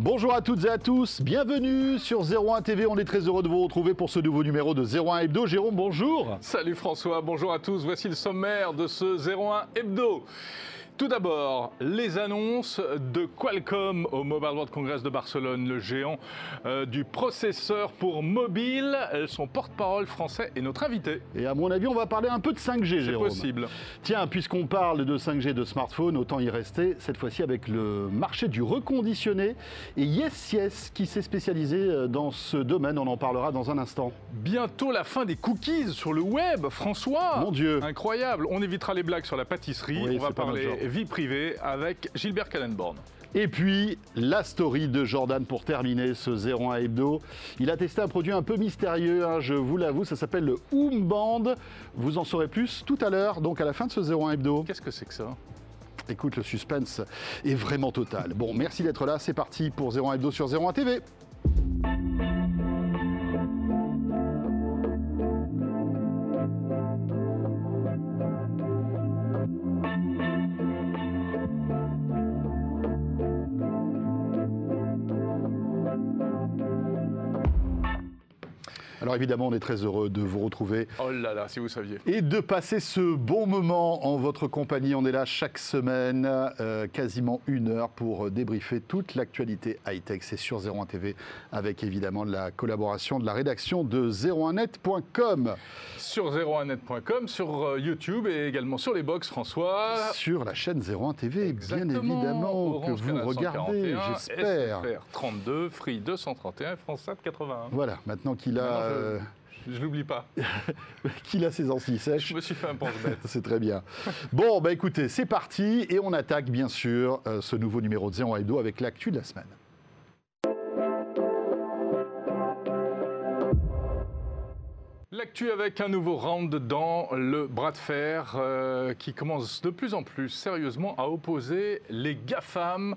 Bonjour à toutes et à tous, bienvenue sur 01 TV. On est très heureux de vous retrouver pour ce nouveau numéro de 01 Hebdo. Jérôme, bonjour. Salut François, bonjour à tous. Voici le sommaire de ce 01 Hebdo. Tout d'abord, les annonces de Qualcomm au Mobile World Congress de Barcelone, le géant euh, du processeur pour mobile. Son porte-parole français est notre invité. Et à mon avis, on va parler un peu de 5G, Jérôme. C'est possible. Tiens, puisqu'on parle de 5G de smartphone, autant y rester, cette fois-ci avec le marché du reconditionné et Yes Yes qui s'est spécialisé euh, dans ce domaine. On en parlera dans un instant. Bientôt la fin des cookies sur le web, François. Mon Dieu. Incroyable. On évitera les blagues sur la pâtisserie. Oui, on va parler. Vie privée avec Gilbert Kallenborn. Et puis, la story de Jordan pour terminer ce 01 Hebdo. Il a testé un produit un peu mystérieux, hein, je vous l'avoue, ça s'appelle le Oom Band. Vous en saurez plus tout à l'heure, donc à la fin de ce 01 Hebdo. Qu'est-ce que c'est que ça? Écoute, le suspense est vraiment total. Bon, merci d'être là, c'est parti pour 01 Hebdo sur 01 TV. Alors évidemment, on est très heureux de vous retrouver Oh là là, si vous saviez. et de passer ce bon moment en votre compagnie. On est là chaque semaine, euh, quasiment une heure pour débriefer toute l'actualité high-tech. C'est sur 01 TV avec évidemment la collaboration de la rédaction de 01net.com Sur 01net.com, sur euh, YouTube et également sur les box, François. sur la chaîne 01 TV, bien évidemment Orange que vous regardez, 141, j'espère. SFR 32, Free 231 et France 7 81. Voilà, maintenant qu'il a, euh, Je l'oublie pas. qu'il a ses ancilles sèches. Je me suis fait un pense-bête. C'est très bien. Bon, bah écoutez, c'est parti et on attaque bien sûr euh, ce nouveau numéro de 01 Hebdo avec l'actu de la semaine. L'actu avec un nouveau round dans le bras de fer euh, qui commence de plus en plus sérieusement à opposer les GAFAM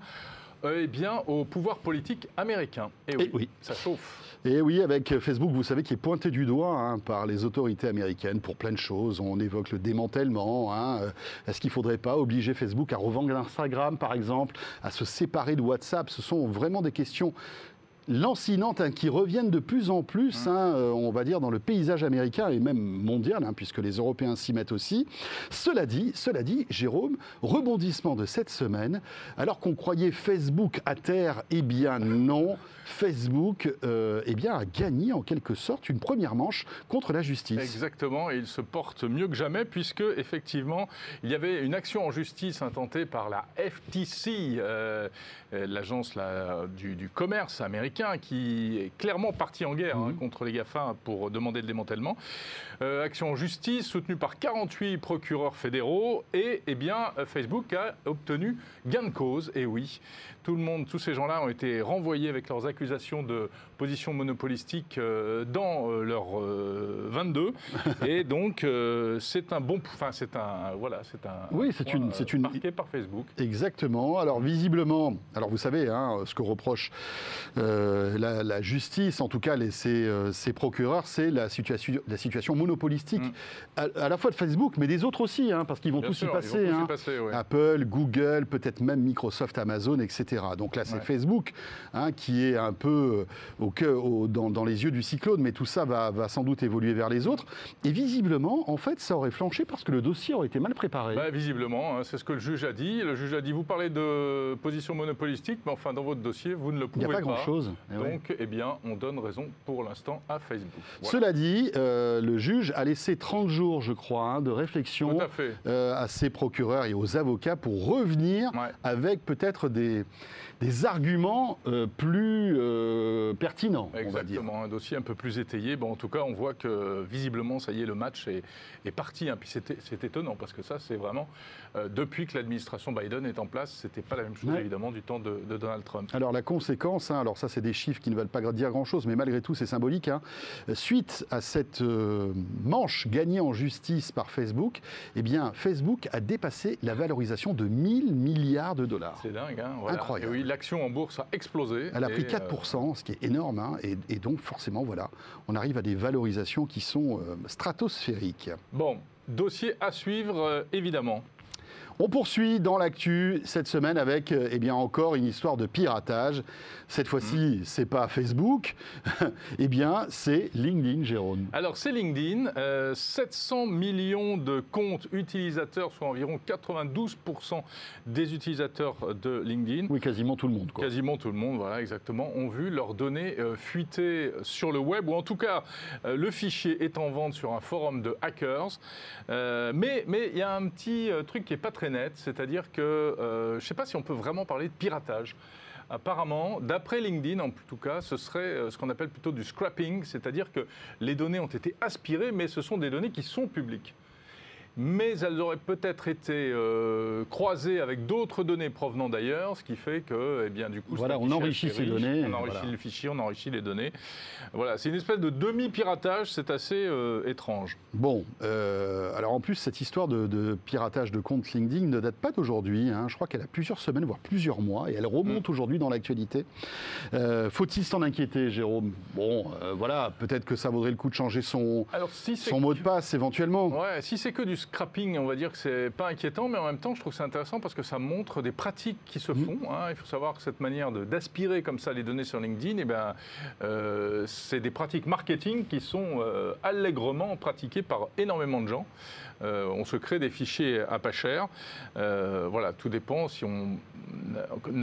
eh bien, au pouvoir politique américain. Et oui, Eh oui. ça chauffe. Et oui, avec Facebook, vous savez, qui est pointé du doigt hein, par les autorités américaines pour plein de choses. On évoque le démantèlement. hein, euh, Est-ce qu'il ne faudrait pas obliger Facebook à revendre Instagram, par exemple, à se séparer de WhatsApp? Ce sont vraiment des questions lancinantes hein, qui reviennent de plus en plus, hein, euh, on va dire, dans le paysage américain et même mondial, hein, puisque les Européens s'y mettent aussi. Cela dit, cela dit, Jérôme, rebondissement de cette semaine, alors qu'on croyait Facebook à terre, eh bien non, Facebook euh, eh bien, a gagné en quelque sorte une première manche contre la justice. Exactement, et il se porte mieux que jamais puisque effectivement il y avait une action en justice intentée par la FTC, euh, l'agence du commerce américain, qui est clairement partie en guerre hein, contre les GAFA pour demander le démantèlement. Euh, action en justice soutenue par 48 procureurs fédéraux et eh bien Facebook a obtenu gain de cause. Et oui, tout le monde, tous ces gens-là ont été renvoyés avec leurs accusations de position monopolistique euh, dans euh, leur euh, 22. Et donc euh, c'est un bon, enfin c'est un voilà, c'est un Oui, c'est une- euh, c'est une- marqué par Facebook. Exactement. Alors visiblement, alors vous savez, hein, ce que reproche euh, la, la justice, en tout cas les, ces, euh, ces procureurs, c'est la situation, la situation monopolistique, Mm. à, à la fois de Facebook, mais des autres aussi, hein, parce qu'ils vont Bien tous sûr, y passer. tous y hein. passer, ouais. Apple, Google, peut-être même Microsoft, Amazon, etc. Donc là, c'est Ouais. Facebook hein, qui est un peu euh, au cœur- au- dans, dans les yeux du cyclone, mais tout ça va, va sans doute évoluer vers les autres. Et visiblement, en fait, ça aurait flanché parce que le dossier aurait été mal préparé. Bah, visiblement, hein, c'est ce que le juge a dit. Le juge a dit vous parlez de position monopolistique, mais enfin dans votre dossier vous ne le Il n'y a pas grand-chose. Eh ouais. Donc, eh bien, on donne raison pour l'instant à Facebook. Voilà. Cela dit, euh, le juge a laissé 30 jours, je crois, hein, de réflexion à euh, à ses procureurs et aux avocats pour revenir Ouais. avec peut-être des, des arguments euh, plus euh, pertinents, on va dire. Exactement, un dossier un peu plus étayé. Bon, en tout cas, on voit que visiblement, ça y est, le match est, est parti. hein. Puis c'est étonnant parce que ça, c'est vraiment euh, depuis que l'administration Biden est en place, c'était pas la même chose Ouais. évidemment du temps de, de Donald Trump. Alors la conséquence, hein, alors ça c'est des chiffres qui ne veulent pas dire grand-chose, mais malgré tout c'est symbolique. hein. Suite à cette manche gagnée en justice par Facebook, eh bien Facebook a dépassé la valorisation de 1000 milliards de dollars. C'est dingue, hein voilà. Incroyable. L'action en bourse a explosé. Elle a pris Et, 4%, ce qui est énorme, hein, et, et donc forcément, voilà, on arrive à des valorisations qui sont euh, stratosphériques. euh, bon, dossier à suivre, euh, évidemment. On poursuit dans l'actu cette semaine avec eh bien encore une histoire de piratage. Cette fois-ci, mmh. c'est pas Facebook, eh bien c'est LinkedIn, Jérôme. Alors c'est LinkedIn, 700 euh, millions de comptes utilisateurs, soit environ 92% des utilisateurs de LinkedIn. Oui, quasiment tout le monde. Quasiment tout le monde, voilà, exactement, ont vu leurs données euh, fuiter sur le web, ou en tout cas, euh, le fichier est en vente sur un forum de hackers. mais il y a un petit truc qui n'est pas très c'est-à-dire que je ne sais pas si on peut vraiment parler de piratage. Apparemment, d'après LinkedIn en tout cas, ce serait euh, ce qu'on appelle plutôt du scrapping, c'est-à-dire que les données ont été aspirées, mais ce sont des données qui sont publiques mais elles auraient peut-être été euh, croisées avec d'autres données provenant d'ailleurs, ce qui fait que, eh bien, du coup, voilà, on enrichit ces données, on enrichit le fichier, on enrichit les données. Voilà, c'est une espèce de demi-piratage, c'est assez euh, étrange. Bon, euh, alors en plus, cette histoire de, piratage de compte LinkedIn ne date pas d'aujourd'hui. Hein. Je crois qu'elle a plusieurs semaines, voire plusieurs mois, et elle remonte mm. aujourd'hui dans l'actualité. Faut-il s'en inquiéter, Jérôme? Bon, voilà, peut-être que ça vaudrait le coup de changer son, son mot de passe éventuellement. Ouais, si c'est que du scrapping, on va dire que c'est pas inquiétant, mais en même temps, je trouve que c'est intéressant parce que ça montre des pratiques qui se mm. font. Hein. Il faut savoir que cette manière d'aspirer comme ça les données sur LinkedIn, eh ben, euh, c'est des pratiques marketing qui sont euh, allègrement pratiquées par énormément de gens. Euh, on se crée des fichiers à pas cher. voilà, tout dépend si on,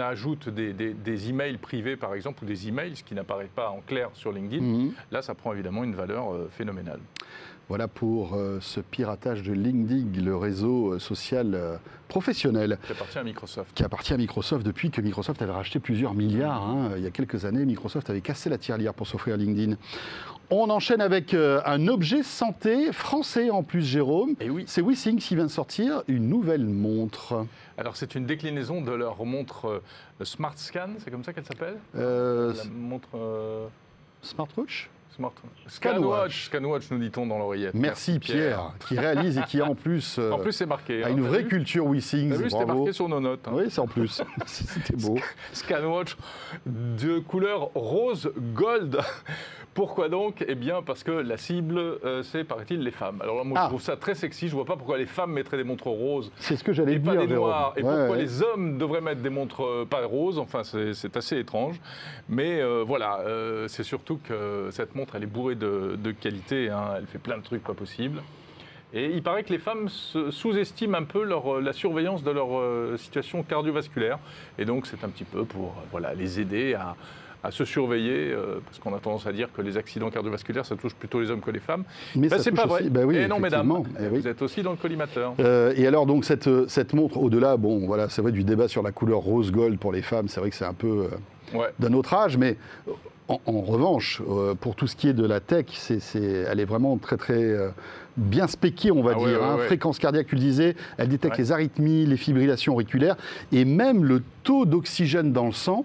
ajoute des, des, emails privés, par exemple, ou des emails, ce qui n'apparaît pas en clair sur LinkedIn. Mm. Là, ça prend évidemment une valeur phénoménale. Voilà pour euh, ce piratage de LinkedIn, le réseau euh, social euh, professionnel. Qui appartient à Microsoft. Qui appartient à Microsoft depuis que Microsoft avait racheté plusieurs milliards. Hein. Il y a quelques années, Microsoft avait cassé la tirelire pour s'offrir LinkedIn. On enchaîne avec un objet santé français en plus, Jérôme. Et oui. C'est WeSings qui vient de sortir une nouvelle montre. Alors c'est une déclinaison de leur montre Smart Scan, c'est comme ça qu'elle s'appelle? La montre... Smartwatch? Scanwatch. Scanwatch, nous dit-on dans l'oreillette. Merci, Pierre, qui réalise et qui en plus. en plus, c'est marqué. A une vraie culture WeSings. vu, c'était marqué sur nos notes. Hein. Oui, c'est en plus. C'était beau. Scanwatch de couleur rose gold. Pourquoi donc? Eh bien, parce que la cible, euh, c'est, paraît-il, les femmes. Alors là, moi, je ah. trouve ça très sexy. Je vois pas pourquoi les femmes mettraient des montres roses. C'est ce que j'allais dire. Pas des noirs. Et pourquoi les hommes devraient mettre des montres euh, pas roses? Enfin, c'est assez étrange. Mais euh, voilà, c'est surtout que cette montre, elle est bourrée de, qualité. Hein. Elle fait plein de trucs pas possibles. Et il paraît que les femmes sous-estiment un peu leur, la surveillance de leur situation cardiovasculaire. Et donc, c'est un petit peu pour voilà, les aider à à se surveiller, euh, parce qu'on a tendance à dire que les accidents cardiovasculaires, ça touche plutôt les hommes que les femmes. Mais ben, c'est pas vrai. Ben oui, et non, mesdames, eh vous êtes aussi dans le collimateur. Euh, et alors, donc, cette, cette montre, au-delà, bon, voilà, c'est vrai, du débat sur la couleur rose-gold pour les femmes, c'est vrai que c'est un peu euh, d'un autre âge, mais en, revanche, pour tout ce qui est de la tech, c'est, elle est vraiment très, très bien spéquée, on va ah dire. Hein. Fréquence cardiaque, tu le disais, elle détecte les arythmies, les fibrillations auriculaires et même le taux d'oxygène dans le sang,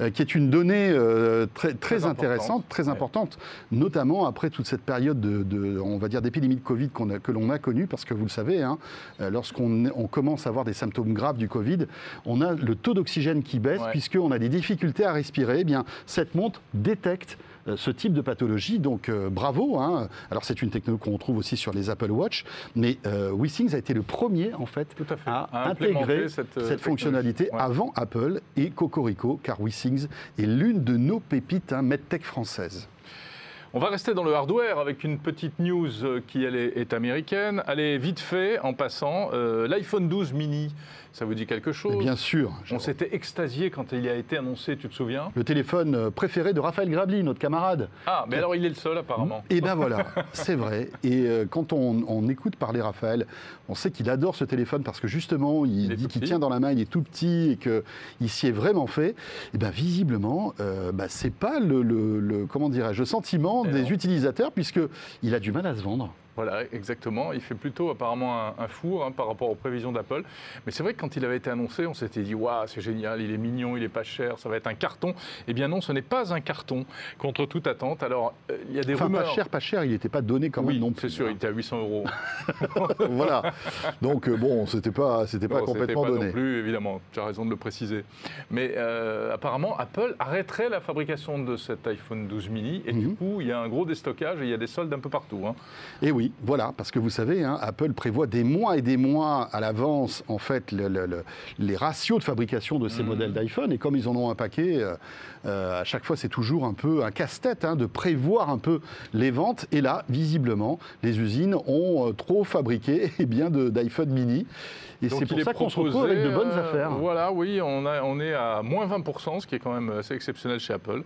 euh, qui est une donnée euh, très, très, intéressante, très importante, notamment après toute cette période de, on va dire, d'épidémie de Covid que l'on a connue, parce que vous le savez, hein, euh, lorsqu'on on commence à avoir des symptômes graves du Covid, on a le taux d'oxygène qui baisse, puisqu'on a des difficultés à respirer. Eh bien, cette montre détecte ce type de pathologie. Donc euh, bravo. Hein. Alors c'est une technologie qu'on trouve aussi sur les Apple Watch, mais euh, WeSings a été le premier en fait, à, intégrer cette, fonctionnalité avant Apple et Cocorico, car WeSings est l'une de nos pépites hein, MedTech françaises. On va rester dans le hardware avec une petite news qui elle est, américaine. Allez, vite fait, en passant, l'iPhone 12 mini ça vous dit quelque chose Bien sûr. On s'était extasié quand il a été annoncé, tu te souviens Le téléphone euh, préféré de Raphaël Grabli, notre camarade. Ah, mais alors il est le seul apparemment. Et eh ben voilà, c'est vrai. Et euh, quand on, écoute parler Raphaël, on sait qu'il adore ce téléphone parce que justement, il, dit qu'il tient dans la main, il est tout petit et qu'il s'y est vraiment fait. Et eh bien visiblement, euh, bah, c'est pas le, comment dirais-je, le sentiment des utilisateurs puisqu'il a du mal à se vendre. Voilà, exactement. Il fait plutôt apparemment un, four hein, par rapport aux prévisions d'Apple. Mais c'est vrai que quand il avait été annoncé, on s'était dit Waouh, c'est génial, il est mignon, il est pas cher, ça va être un carton. Eh bien non, ce n'est pas un carton, contre toute attente. Alors, euh, il y a des enfin, rumeurs. Pas cher, pas cher, il n'était pas donné quand même non plus. C'est sûr, il était à 800 euros. voilà. Donc, euh, bon, c'était pas, c'était pas complètement pas donné. non plus, évidemment. Tu as raison de le préciser. Mais euh, apparemment, Apple arrêterait la fabrication de cet iPhone 12 mini. Et du mhm. coup, il y a un gros déstockage et il y a des soldes un peu partout. Hein. Et oui oui, voilà, parce que vous savez, hein, Apple prévoit des mois et des mois à l'avance, en fait, le- le- le- les ratios de fabrication de ces Mhm. modèles d'iPhone. Et comme ils en ont un paquet, euh, euh, à chaque fois, c'est toujours un peu un casse-tête hein, de prévoir un peu les ventes. Et là, visiblement, les usines ont euh, trop fabriqué eh bien, d'iPhone mini. Et c'est pour ça qu'on se retrouve avec de bonnes euh, affaires. Voilà, oui, on, a- on est à moins 20%, ce qui est quand même assez exceptionnel chez Apple.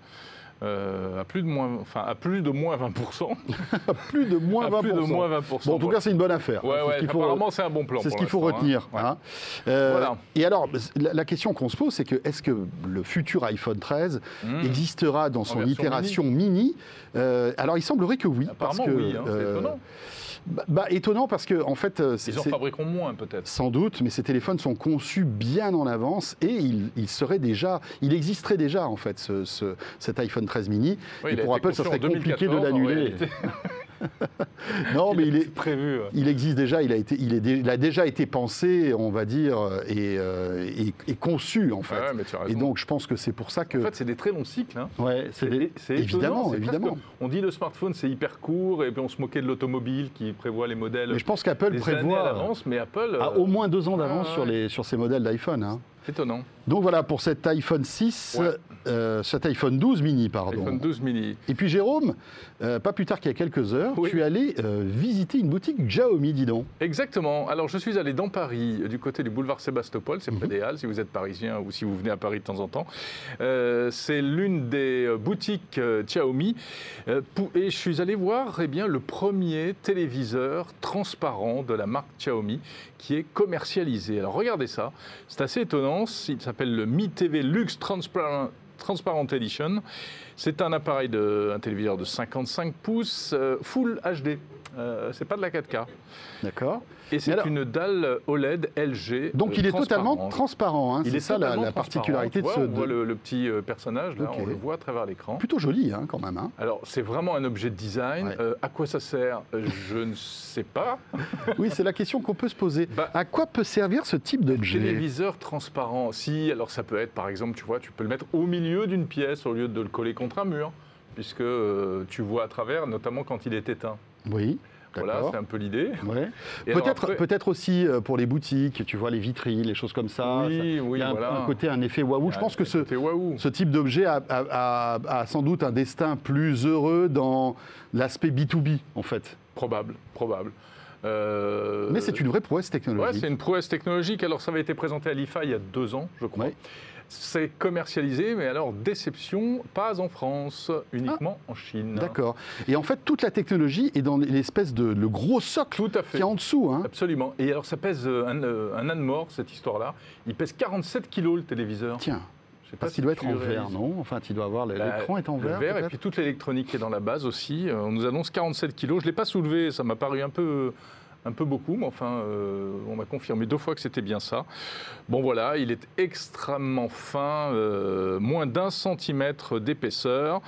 Euh, à, plus de moins, enfin, à plus de moins 20%. Plus de moins à 20%. plus de moins 20%. Bon, en tout cas, c'est une bonne affaire. ouais, ce faut- apparemment, c'est un bon plan. C'est ce qu'il faut l'instant, retenir. hein. Ouais. hein. Euh, Voilà. Et alors, la, la question qu'on se pose, c'est que est-ce que le futur iPhone 13 Mmh. existera dans son itération mini, Euh, Alors, il semblerait que oui. Apparemment, parce que, oui, hein, c'est étonnant. Bah, bah, étonnant parce que, en fait, Ils en fabriqueront moins, peut-être. sans doute, mais ces téléphones sont conçus bien en avance et il, il serait déjà, il existerait déjà en fait ce- ce- cet iPhone 13 mini. Oui, et pour Apple, ça conçu serait compliqué de 2014, en l'annuler. Non, mais il est, prévu. il existe déjà, il a, été, il, est dé- il a déjà été pensé, on va dire, et, euh, et- et conçu en fait. Ouais, mais tu as et donc, je pense que c'est pour ça que. En fait, c'est des très longs cycles. hein. ouais, c'est évidemment, évidemment. presque- on dit le smartphone c'est hyper court et puis on se moquait de l'automobile qui prévoit les modèles Mais je pense qu'Apple à prévoit l'avance, mais Apple a euh, au moins deux ans d'avance ouais, sur, les, sur ces modèles d'iPhone. hein. étonnant. Donc voilà pour cet iPhone 6, Ouais. euh, cet iPhone 12 mini, pardon. iPhone 12 mini. Et puis Jérôme, euh, pas plus tard qu'il y a quelques heures, Oui. tu es allé euh, visiter une boutique Xiaomi, dis donc. Exactement. Alors, je suis allé dans Paris, du côté du boulevard Sébastopol. C'est Mhm. près des Halles, si vous êtes parisien ou si vous venez à Paris de temps en temps. C'est l'une des boutiques Xiaomi. Et je suis allé voir eh bien, le premier téléviseur transparent de la marque Xiaomi qui est commercialisé. Alors, regardez ça. C'est assez étonnant. Il s'appelle le Mi TV Lux Transparent. Transparent Edition. C'est un appareil, de, un téléviseur de 55 pouces, euh, Full HD. Euh, c'est pas de la 4K. D'accord. Et c'est une dalle OLED LG. Donc euh, il est totalement transparente. transparent. hein, Il est ça la, totalement la transparent. particularité de ce. On voit de- le, le petit euh, personnage, là, on le voit à travers l'écran. Plutôt joli hein, quand même. hein. Alors, c'est vraiment un objet de design. Ouais. Euh, à quoi ça sert Je ne sais pas. Oui, c'est la question qu'on peut se poser. Bah, À quoi peut servir ce type d'objet Téléviseur transparent? Si, alors ça peut être, par exemple, tu vois, tu peux le mettre au milieu d'une pièce au lieu de le coller contre un mur, puisque euh, tu vois à travers, notamment quand il est éteint. Oui, Voilà, c'est un peu l'idée. Ouais. Peut-être après- peut-être aussi euh, pour les boutiques, tu vois, les vitrines, les choses comme ça. Oui, ça- oui, il y a un, voilà. un côté, un effet waouh. Je pense que ce, type d'objet a, a- a- a sans doute un destin plus heureux dans l'aspect B2B, en fait. Probable, probable. Euh, Mais c'est une vraie prouesse Ouais, technologique. c'est une prouesse technologique. Alors, ça avait été présenté à l'IFA il y a deux ans, je crois. Ouais. C'est commercialisé, mais alors, déception, pas en France, uniquement en Chine. D'accord. Et en fait, toute la technologie est dans l'espèce de le gros socle Tout à qui fait. est en dessous. hein. Absolument. Et alors, ça pèse euh, un, euh, un âne mort, cette histoire-là. Il pèse 47 kilos, le téléviseur. Tiens, Je sais pas parce si qu'il doit tu être en verre, réalises. non? Enfin, il doit avoir Bah, l'écran est en le verre. verre et puis toute l'électronique qui est dans la base aussi. Euh, On nous annonce 47 kilos. Je ne l'ai pas soulevé, ça m'a paru un peu, un peu beaucoup, mais enfin, euh, on m'a confirmé deux fois que c'était bien ça. Bon voilà, il est extrêmement fin, euh, moins d'un centimètre d'épaisseur.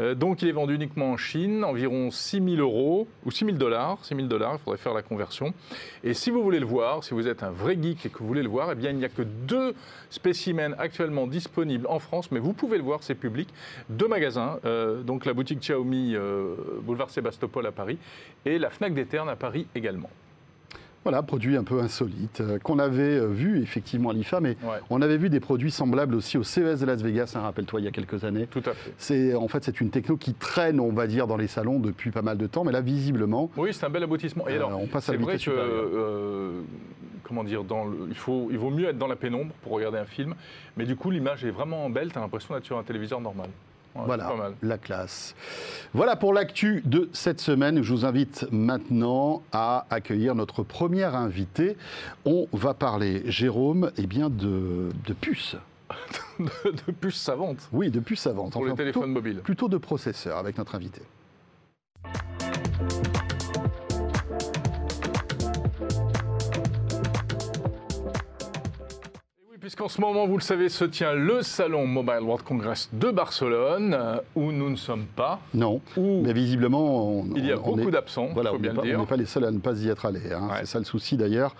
Euh, donc il est vendu uniquement en Chine, environ 6 000 euros ou 6 000 dollars. 6 000 dollars, il faudrait faire la conversion. Et si vous voulez le voir, si vous êtes un vrai geek et que vous voulez le voir, eh bien il n'y a que deux spécimens actuellement disponibles en France, mais vous pouvez le voir, c'est public. Deux magasins, donc la boutique Xiaomi, boulevard Sébastopol à Paris, et la Fnac des Ternes à Paris également. Voilà, produit un peu insolite, euh, qu'on avait euh, vu effectivement à l'IFA, mais Ouais. on avait vu des produits semblables aussi au CES de Las Vegas, hein, rappelle-toi, il y a quelques années. Tout à fait. C'est en fait c'est une techno qui traîne, on va dire, dans les salons depuis pas mal de temps, mais là visiblement, Oui, c'est un bel aboutissement. Et Euh, alors, on passe à c'est la vitesse comment dire, dans le- il, faut, il vaut mieux être dans la pénombre pour regarder un film, mais du coup, l'image est vraiment belle, tu as l'impression d'être sur un téléviseur normal. Ouais, voilà, la classe. Voilà pour l'actu de cette semaine. Je vous invite maintenant à accueillir notre première invité. On va parler, Jérôme, eh bien de, de puces. de, de puces savantes Oui, de puces savantes. pour Enfin, les téléphones plutôt, mobiles. plutôt de processeurs avec notre invité. Puisqu'en ce moment, vous le savez, se tient le salon Mobile World Congress de Barcelone, euh, où nous ne sommes pas, Non, où mais visiblement, on, il y a on beaucoup d'absents, il Voilà, faut on bien le pas, on n'est pas les seuls à ne pas y être allés. hein. Ouais. C'est ça le souci d'ailleurs.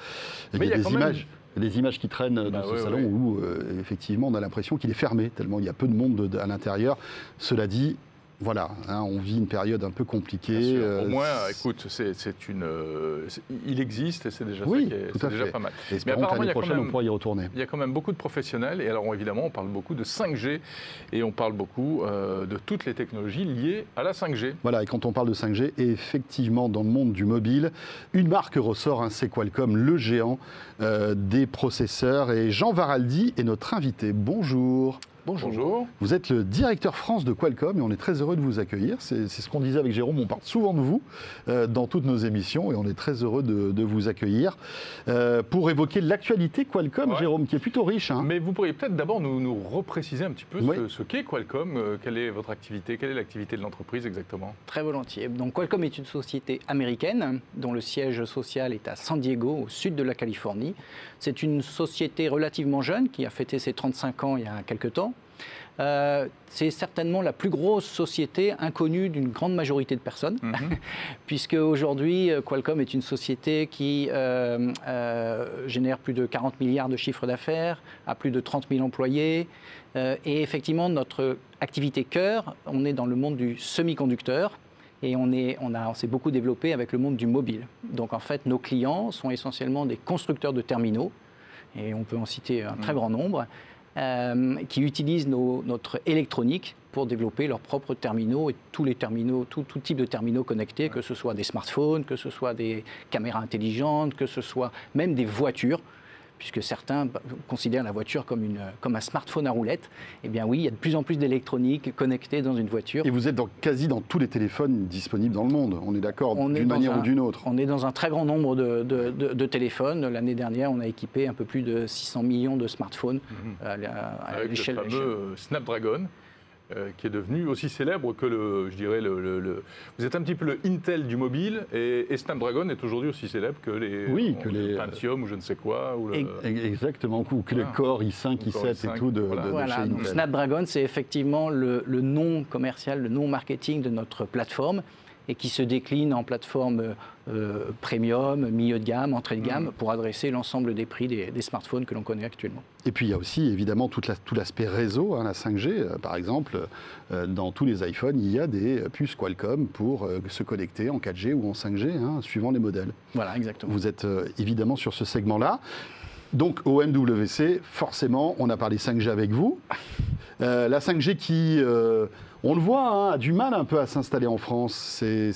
Il y a, il y a des même- images. des images qui traînent de Bah ce ouais, salon où, euh, effectivement, on a l'impression qu'il est fermé, tellement il y a peu de monde de- à l'intérieur. Cela dit, Voilà, hein, on vit une période un peu compliquée. Euh, Au moins, écoute, c'est une, euh, il existe et c'est déjà, Oui, ça est- déjà pas mal. et espérons apparemment, que il y l'année a quand prochaine, même- on pourra y retourner. Il y a quand même beaucoup de professionnels et alors évidemment, on parle beaucoup de 5G et on parle beaucoup euh, de toutes les technologies liées à la 5G. Voilà, et quand on parle de 5G, effectivement, dans le monde du mobile, une marque ressort, hein, c'est Qualcomm, le géant des processeurs. Et Jean Varaldi est notre invité. Bonjour. Bonjour. Vous êtes le directeur France de Qualcomm et on est très heureux de vous accueillir. C'est c'est ce qu'on disait avec Jérôme, on parle souvent de vous euh, dans toutes nos émissions et on est très heureux de, de vous accueillir euh, pour évoquer l'actualité Qualcomm, Ouais. Jérôme, qui est plutôt riche. hein. Mais vous pourriez peut-être d'abord nous, nous repréciser un petit peu Oui. ce, ce qu'est Qualcomm, euh, quelle est votre activité, quelle est l'activité de l'entreprise exactement? Très volontiers. Donc Qualcomm est une société américaine dont le siège social est à San Diego, au sud de la Californie. C'est une société relativement jeune qui a fêté ses 35 ans il y a quelques temps. Euh, c'est certainement la plus grosse société inconnue d'une grande majorité de personnes, Mhm. puisque aujourd'hui euh, Qualcomm est une société qui euh, euh, génère plus de 40 milliards de chiffre d'affaires, a plus de 30 000 employés, et effectivement notre activité cœur, on est dans le monde du semi-conducteur. Et on, est, on, a- on s'est beaucoup développé avec le monde du mobile. Donc en fait, nos clients sont essentiellement des constructeurs de terminaux, et on peut en citer un très grand nombre, euh, qui utilisent notre électronique pour développer leurs propres terminaux et tous les terminaux, tout, tout type de terminaux connectés, que ce soit des smartphones, que ce soit des caméras intelligentes, que ce soit même des voitures, puisque certains bah, considèrent la voiture comme, une, comme un smartphone à roulette. Eh bien oui, il y a de plus en plus d'électronique connectée dans une voiture. Et vous êtes dans, quasi dans tous les téléphones disponibles dans le monde, on est d'accord, d'une manière un- ou d'une autre. On est dans un très grand nombre de, de- de- de téléphones. L'année dernière, on a équipé un peu plus de 600 millions de smartphones à, la- à Avec le l'échelle. fameux Snapdragon. Euh, qui est devenu aussi célèbre que le, je dirais, le, le- le- Vous êtes un petit peu le Intel du mobile et, et Snapdragon est aujourd'hui aussi célèbre que les, Oui, que le les- Pentium ou je ne sais quoi. Ou le- Exactement, ou que les Voilà. corps i5, Ou corps i7 i5, et tout de, voilà. de- de Voilà, chez donc Intel. Snapdragon, c'est effectivement le, le nom commercial, le nom marketing de notre plateforme et qui se décline en plateforme euh, premium, milieu de gamme, entrée de gamme, Mhm. pour adresser l'ensemble des prix des, des smartphones que l'on connaît actuellement. Et puis il y a aussi évidemment tout l'aspect réseau, hein, la 5G. euh, par exemple, euh, dans tous les iPhones, il y a des puces Qualcomm pour euh, se connecter en 4G ou en 5G, hein, suivant les modèles. Voilà, exactement. Vous êtes évidemment sur ce segment-là. Donc au MWC, forcément, on a parlé 5G avec vous. Euh, la 5G qui, euh, on le voit, hein, a du mal un peu à s'installer en France. C'est-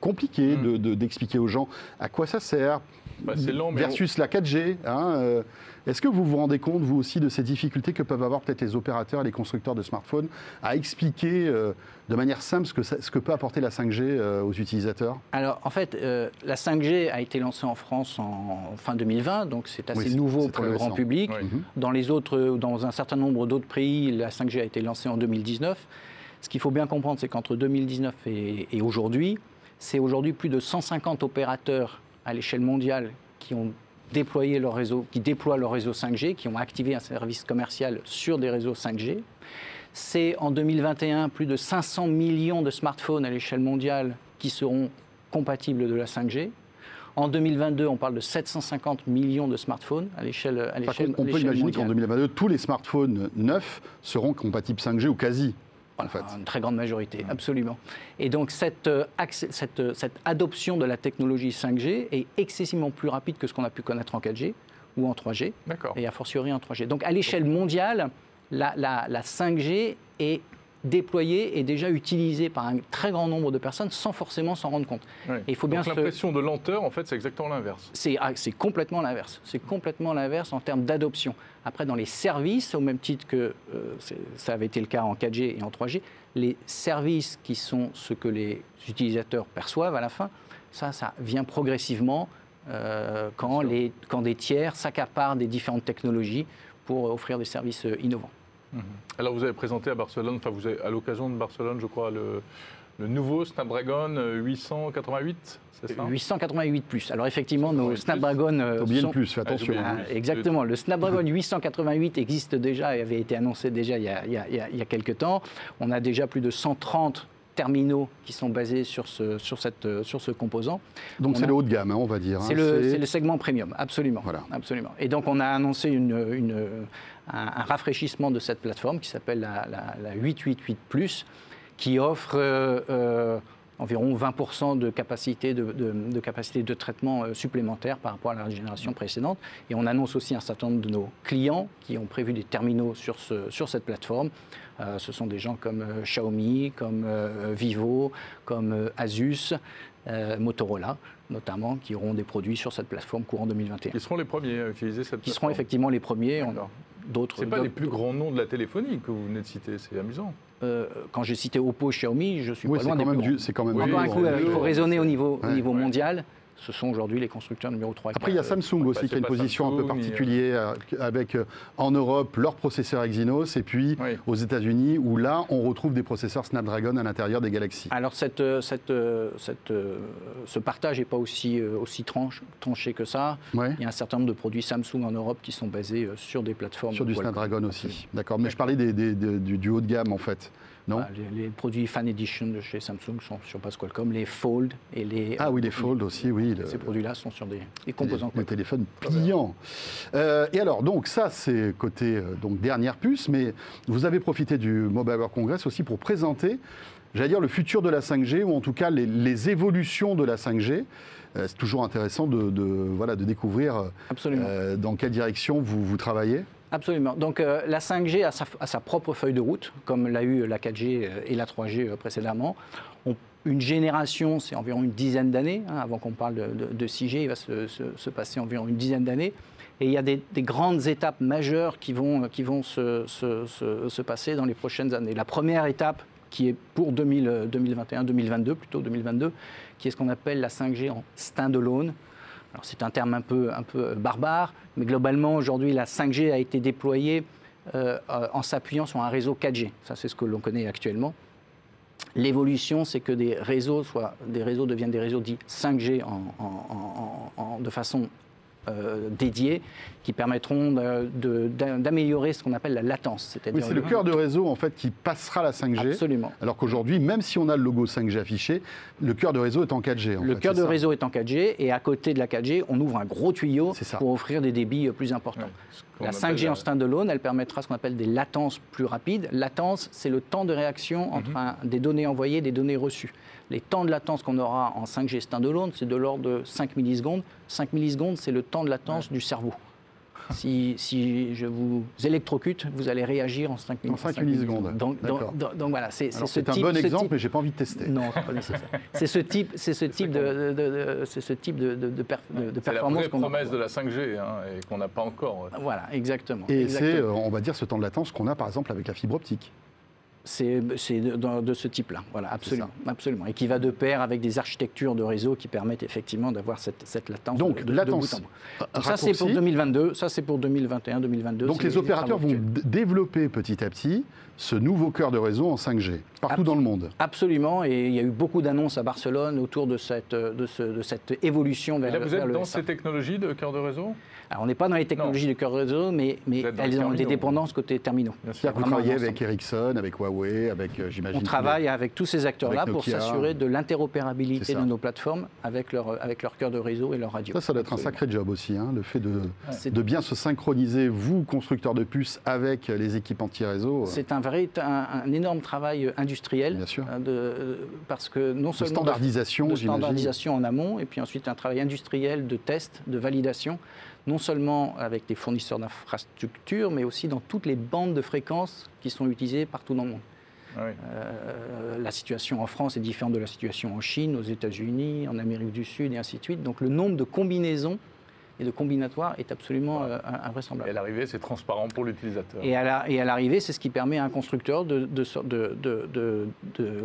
compliqué Mm. de- de- d'expliquer aux gens à quoi ça sert. Bah, mais versus la 4G. hein, euh, Est-ce que vous vous rendez compte, vous aussi, de ces difficultés que peuvent avoir peut-être les opérateurs et les constructeurs de smartphones à expliquer euh, de manière simple ce que, ça- ce que peut apporter la 5G euh, aux utilisateurs? Alors, en fait, euh, la 5G a été lancée en France en fin 2020, donc c'est assez Oui, nouveau pour le grand public. Oui. Mhm. Dans les autres, dans un certain nombre d'autres pays, la 5G a été lancée en 2019. Ce qu'il faut bien comprendre, c'est qu'entre 2019 et, et aujourd'hui, c'est aujourd'hui plus de 150 opérateurs à l'échelle mondiale qui ont déployé leur réseau, qui déploient leur réseau 5G, qui ont activé un service commercial sur des réseaux 5G. C'est en 2021 plus de 500 millions de smartphones à l'échelle mondiale qui seront compatibles de la 5G. En 2022, on parle de 750 millions de smartphones à l'échelle contre, on peut imaginer qu'en mondiale. 2022, tous les smartphones neufs seront compatibles 5G ou quasi. En fait. Une très grande majorité, absolument. Et donc cette, euh, cette, euh, cette adoption de la technologie 5G est excessivement plus rapide que ce qu'on a pu connaître en 4G ou en 3G, D'accord. et a fortiori en 3G. Donc à l'échelle mondiale, la, la- la 5G est déployée et déjà utilisée par un très grand nombre de personnes sans forcément s'en rendre compte. Oui. Et il faut bien se- l'impression de lenteur, en fait, c'est exactement l'inverse. C'est ah, c'est complètement l'inverse. C'est complètement l'inverse en termes d'adoption. Après, dans les services, au même titre que euh, ça avait été le cas en 4G et en 3G, les services qui sont ce que les utilisateurs perçoivent à la fin, ça, ça vient progressivement euh, quand, les, quand des tiers s'accaparent des différentes technologies pour offrir des services euh, innovants. Alors vous avez présenté à Barcelone, enfin vous avez, à l'occasion de Barcelone, je crois, le, le nouveau Snapdragon euh, 888, c'est ça? 888 plus. Alors effectivement, nos 888+. Snapdragon euh, T'as oublié le sont- plus, fais Ah, attention. hein. Ah, exactement. Le Snapdragon 888 existe déjà et avait été annoncé déjà il y a, il y a- il y a- il y a quelques temps. On a déjà plus de 130 terminaux qui sont basés sur ce, sur cette, euh, sur ce composant. Donc On c'est a- le haut de gamme, hein, on va dire. hein. C'est le, segment premium, absolument. Voilà. absolument. Et donc on a annoncé une- une- un, un rafraîchissement de cette plateforme qui s'appelle la, la- la 888 Plus, qui offre euh, euh, environ 20% de capacité de, de, capacité de traitement euh, supplémentaire par rapport à la génération précédente. Et on annonce aussi un certain nombre de nos clients qui ont prévu des terminaux sur, ce, sur cette plateforme. ce sont des gens comme Xiaomi, comme Vivo, comme Asus, Motorola notamment, qui auront des produits sur cette plateforme courant 2021. Qui seront les premiers à utiliser cette plateforme Qui seront effectivement les premiers. D'autres. C'est pas les plus grands noms de la téléphonie que vous venez de citer, c'est amusant. Euh, quand j'ai cité Oppo, Xiaomi, je suis pas loin des plus C'est quand même oui, il faut raisonner au niveau, au niveau mondial ce sont aujourd'hui les constructeurs numéro 3. Après, il y a Samsung aussi qui a une position un peu particulière avec euh, en Europe leur processeur Exynos et puis aux États-Unis où là on retrouve des processeurs Snapdragon à l'intérieur des Galaxy. Alors cette, euh, cette, euh, cette, ce partage n'est pas aussi, aussi tranché que ça. Il y a un certain nombre de produits Samsung en Europe qui sont basés sur des plateformes. Sur du Snapdragon aussi. D'accord. Mais je parlais des, du, du haut de gamme en fait. Non les, produits Fan Edition de chez Samsung sont sur base Qualcomm, les Fold et les. Ah oui, les Fold aussi, oui. Ces produits-là sont sur des, composants. Les, téléphones pliants. Euh, et alors, donc ça, c'est côté euh, donc dernière puce, mais vous avez profité du Mobile World Congress aussi pour présenter, j'allais dire, le futur de la 5G ou en tout cas les, évolutions de la 5G. Euh, c'est toujours intéressant de, voilà, de découvrir dans quelle direction vous, vous travaillez. Absolument. Donc euh, la 5G a sa, propre feuille de route, comme l'a eu la 4G euh, et la 3G euh, précédemment. une génération, c'est environ une dizaine d'années. Hein, avant qu'on parle de, 6G, il va se, passer environ une dizaine d'années. Et il y a des, grandes étapes majeures qui vont, qui vont se, passer dans les prochaines années. La première étape, qui est pour 2021-2022, plutôt 2022, qui est ce qu'on appelle la 5G en standalone. C'est un terme un peu, peu barbare, mais globalement aujourd'hui la 5G a été déployée euh, en s'appuyant sur un réseau 4G. Ça c'est ce que l'on connaît actuellement. L'évolution, c'est que des réseaux, soit des réseaux deviennent des réseaux dits 5G de façon euh, dédiés qui permettront d'améliorer ce qu'on appelle la latence. Oui, c'est le cœur de réseau en fait qui passera la 5G. Absolument. Alors qu'aujourd'hui, même si on a le logo 5G affiché, le cœur de réseau est en 4G. le cœur de réseau est en 4G et à côté de la 4G, on ouvre un gros tuyau pour offrir des débits euh, plus importants. la 5G en standalone, elle permettra ce qu'on appelle des latences plus rapides. Latence, c'est le temps de réaction entre mhm. des données envoyées et des données reçues. Les temps de latence qu'on aura en 5G standalone, c'est de l'ordre de 5 millisecondes. 5 millisecondes, c'est le temps de latence du cerveau. Si, si, je vous électrocute, vous allez réagir en 5, en 5, millisecondes. Donc, donc, voilà, c'est ce type. C'est un bon exemple, mais j'ai pas envie de tester. Non, c'est pas nécessaire. c'est ce type, c'est ce type de, de, ce type de, de, de, performance. C'est la promesse de la 5G hein, et qu'on n'a pas encore. Voilà, exactement. Et c'est, euh, on va dire, ce temps de latence qu'on a par exemple avec la fibre optique c'est de, de, ce type-là, voilà, absolument, absolument, et qui va de pair avec des architectures de réseau qui permettent effectivement d'avoir cette, cette, latence. Donc de, latence. ça c'est pour 2022, ça c'est pour 2021, 2022. Donc les opérateurs vont développer petit à petit ce nouveau cœur de réseau en 5G partout dans le monde. Absolument, et il y a eu beaucoup d'annonces à Barcelone autour de cette, de, de cette évolution vers, et là, vous êtes dans ces technologies de cœur de réseau? Alors, on n'est pas dans les technologies de cœur réseau, mais, mais elles ont des dépendances côté terminaux. Vous travaillez avec Ericsson, avec Huawei, avec, euh, j'imagine... On travaille avec tous ces acteurs-là pour s'assurer de l'interopérabilité de nos plateformes avec leur, avec leur cœur de réseau et leur radio. Ça, ça doit être un sacré job aussi, hein, le fait de, de bien se synchroniser, vous, constructeurs de puces, avec les équipes anti-réseau. C'est un, vrai, un, énorme travail industriel. Bien sûr. De, parce que non seulement... De standardisation, de standardisation en amont, et puis ensuite un travail industriel de test, de validation non seulement avec des fournisseurs d'infrastructures, mais aussi dans toutes les bandes de fréquences qui sont utilisées partout dans le monde. Ah euh, la situation en France est différente de la situation en Chine, aux États-Unis, en Amérique du Sud et ainsi de suite. Donc le nombre de combinaisons et de combinatoires est absolument euh, invraisemblable. Et à l'arrivée, c'est transparent pour l'utilisateur. Et à l'arrivée, c'est ce qui permet à un constructeur de, de,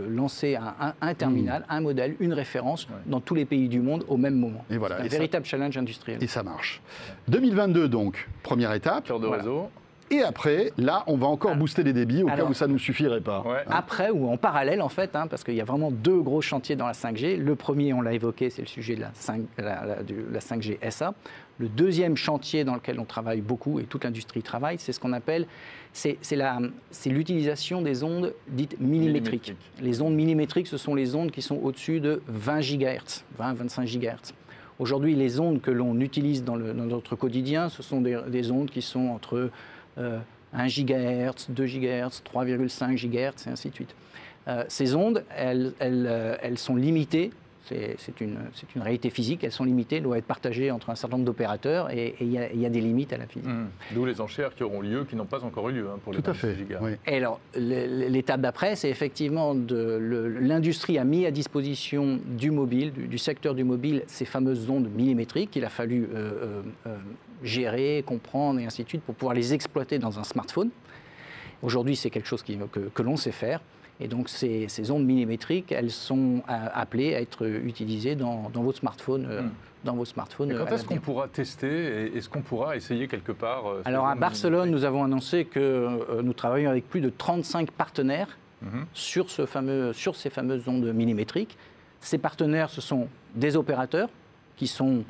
lancer un, terminal, hmm. un modèle, une référence dans tous les pays du monde au même moment. Et voilà. un véritable challenge industriel. Et ça marche. 2022, donc, première étape. Cœur de réseau. Et après, là, on va encore booster les débits au cas où ça ne nous suffirait pas. Après ou en parallèle, en fait, hein, parce qu'il y a vraiment deux gros chantiers dans la 5G. Le premier, on l'a évoqué, c'est le sujet de la, 5, la, 5G SA. Le deuxième chantier dans lequel on travaille beaucoup et toute l'industrie travaille, c'est ce qu'on appelle c'est l'utilisation des ondes dites millimétriques. Les ondes millimétriques, ce sont les ondes qui sont au-dessus de 20 GHz, 20-25 GHz. Aujourd'hui, les ondes que l'on utilise dans, notre quotidien, ce sont des, des ondes qui sont entre 1 GHz, 2 GHz, 3,5 GHz et ainsi de suite. Euh, ces ondes, elles, elles, elles sont limitées c'est une, une, réalité physique, elles sont limitées, elles doivent être partagées entre un certain nombre d'opérateurs et il y, y, a des limites à la physique. Mmh. D'où les enchères qui auront lieu, qui n'ont pas encore eu lieu hein, pour les Tout à fait. Oui. Et alors, l'étape d'après, c'est effectivement l'industrie a mis à disposition du mobile, du, du, secteur du mobile, ces fameuses ondes millimétriques qu'il a fallu euh, euh, euh, gérer, comprendre et ainsi de suite pour pouvoir les exploiter dans un smartphone. Aujourd'hui, c'est quelque chose qui, que, que l'on sait faire. Et donc ces, ondes millimétriques, elles sont euh, appelées à être utilisées dans, votre smartphone. Euh, hmm. Dans vos smartphones. quand est-ce qu'on pourra tester Est-ce qu'on pourra essayer quelque part euh, Alors à Barcelone, nous avons annoncé que nous travaillons avec plus de 35 partenaires mhm. sur, ce fameux, sur ces fameuses ondes millimétriques. Ces partenaires, ce sont des opérateurs qui sont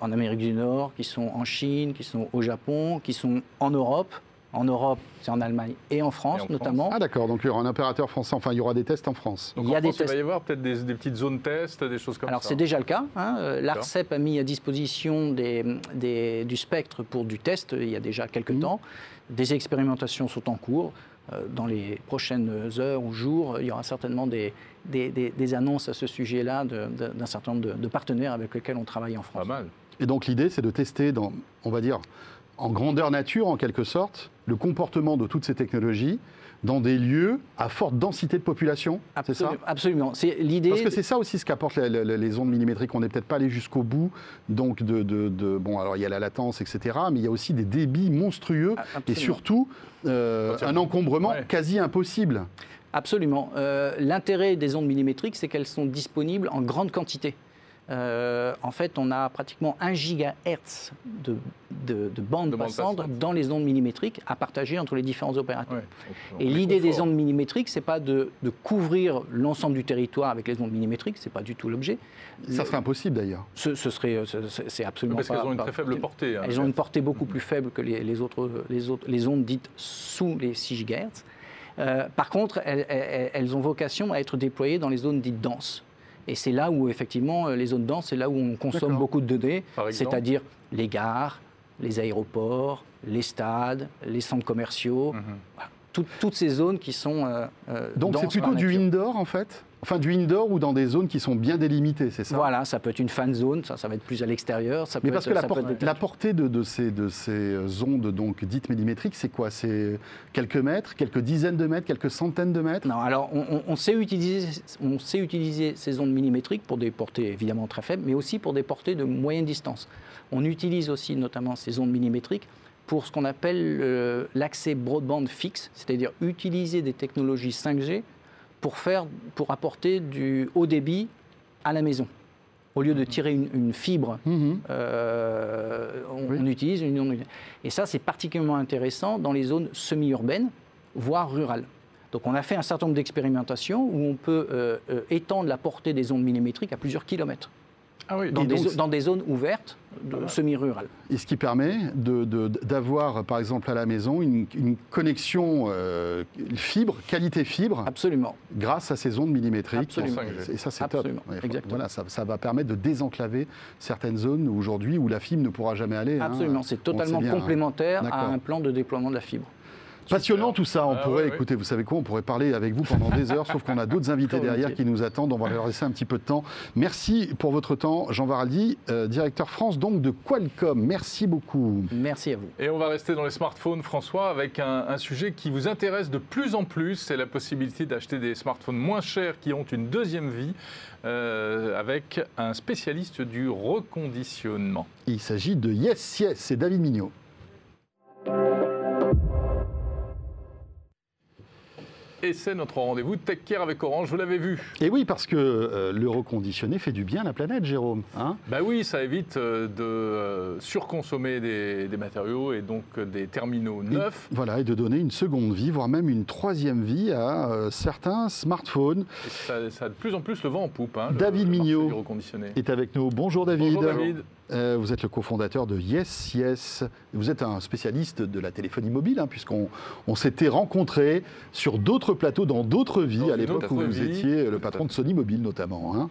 en Amérique du Nord, qui sont en Chine, qui sont au Japon, qui sont en Europe, en Europe, c'est en Allemagne et en France notamment. Ah d'accord, donc il y aura un opérateur français, enfin il y aura des tests en France. Donc il, y a des tests. il va y avoir peut-être des, petites zones tests, des choses comme Alors, ça. Alors c'est déjà le cas. Hein. Euh, L'ARCEP a mis à disposition des, du spectre pour du test il y a déjà quelques mmh. temps. Des expérimentations sont en cours. Euh, dans les prochaines heures ou jours, il y aura certainement des, des, annonces à ce sujet-là d'un certain nombre de, partenaires avec lesquels on travaille en France. Pas mal. Et donc l'idée, c'est de tester dans, on va dire, en grandeur nature, en quelque sorte, le comportement de toutes ces technologies dans des lieux à forte densité de population, c'est ça Absolument. C'est l'idée. Parce que c'est ça aussi ce qu'apportent les, ondes millimétriques. On n'est peut-être pas allé jusqu'au bout. Donc de, bon, alors il y a la latence, etc. Mais il y a aussi des débits monstrueux et surtout euh, un encombrement quasi impossible. Absolument. Euh, l'intérêt des ondes millimétriques, c'est qu'elles sont disponibles en grande quantité. Euh, en fait, on a pratiquement 1 GHz de, de, de bande passante dans les ondes millimétriques à partager entre les différents opérateurs. Et l'idée des ondes millimétriques, c'est pas de, couvrir l'ensemble du territoire avec les ondes millimétriques, c'est pas du tout l'objet. Ça serait impossible d'ailleurs. Ce, serait, c'est absolument Parce pas. Parce qu'elles ont une très faible portée. Hein. elles ont une portée beaucoup plus faible que les, autres, les, autres, les ondes dites sous les 6 GHz. Euh, par contre, elles, elles, ont vocation à être déployées dans les zones dites denses. Et c'est là où, effectivement, euh, les zones denses, c'est là où on consomme beaucoup de données, c'est-à-dire les gares, les aéroports, les stades, les centres commerciaux. Toutes ces zones qui sont. Euh, euh, Donc c'est plutôt du indoor en fait? Enfin, du indoor ou dans des zones qui sont bien délimitées, c'est ça? Voilà, ça peut être une fan zone, ça, ça va être plus à l'extérieur. Mais parce que la, portée de, ces, de ces ondes donc dites millimétriques, c'est quoi? C'est quelques mètres, quelques dizaines de mètres, quelques centaines de mètres? Non, alors on, sait utiliser, on sait utiliser ces ondes millimétriques pour des portées évidemment très faibles, mais aussi pour des portées de moyenne distance. On utilise aussi notamment ces ondes millimétriques pour ce qu'on appelle l'accès broadband fixe, c'est-à-dire utiliser des technologies 5G pour, faire, pour apporter du haut débit à la maison. Au lieu de mhm. tirer une, fibre, mhm. euh, on, utilise une Et ça, c'est particulièrement intéressant dans les zones semi-urbaines, voire rurales. Donc on a fait un certain nombre d'expérimentations où on peut euh, euh, étendre la portée des ondes millimétriques à plusieurs kilomètres. Ah dans, des, zones ouvertes, semi-rurales. Et ce qui permet d'avoir, par exemple, à la maison, une, connexion euh, fibre, qualité fibre. Absolument. Grâce à ces ondes millimétriques. Absolument. Et ça, c'est top. Voilà, ça, va permettre de désenclaver certaines zones aujourd'hui où la fibre ne pourra jamais aller. Hein. Absolument. C'est totalement hein. complémentaire à un plan de déploiement de la fibre. Passionnant tout ça. On ah pourrait, écouter, vous savez quoi, on pourrait parler avec vous pendant des heures, sauf qu'on a d'autres invités derrière qui nous attendent. On va leur laisser un petit peu de temps. Merci pour votre temps, Jean Varaldi, euh, directeur France donc de Qualcomm. Merci beaucoup. Merci à vous. Et on va rester dans les smartphones, François, avec un, sujet qui vous intéresse de plus en plus. C'est la possibilité d'acheter des smartphones moins chers qui ont une deuxième vie. Euh, avec un spécialiste du reconditionnement. Il s'agit de Yes Yes, c'est David Mignot. Et c'est notre rendez-vous Tech Care avec Orange, vous l'avez vu. Et oui, parce que euh, le reconditionné fait du bien à la planète, Jérôme. Hein? Bah oui, ça évite euh, de euh, surconsommer des, matériaux et donc des terminaux neufs. voilà, et de donner une seconde vie, voire même une troisième vie à certains smartphones. ça, a de plus en plus le vent en poupe. Hein, David Mignot est avec nous. Bonjour David. Bonjour David. Euh, vous êtes le cofondateur de Yes Yes. Vous êtes un spécialiste de la téléphonie mobile, hein, puisqu'on s'était rencontrés sur d'autres plateau dans d'autres vies, Dans à l'époque où vous étiez le patron de Sony Mobile notamment. hein.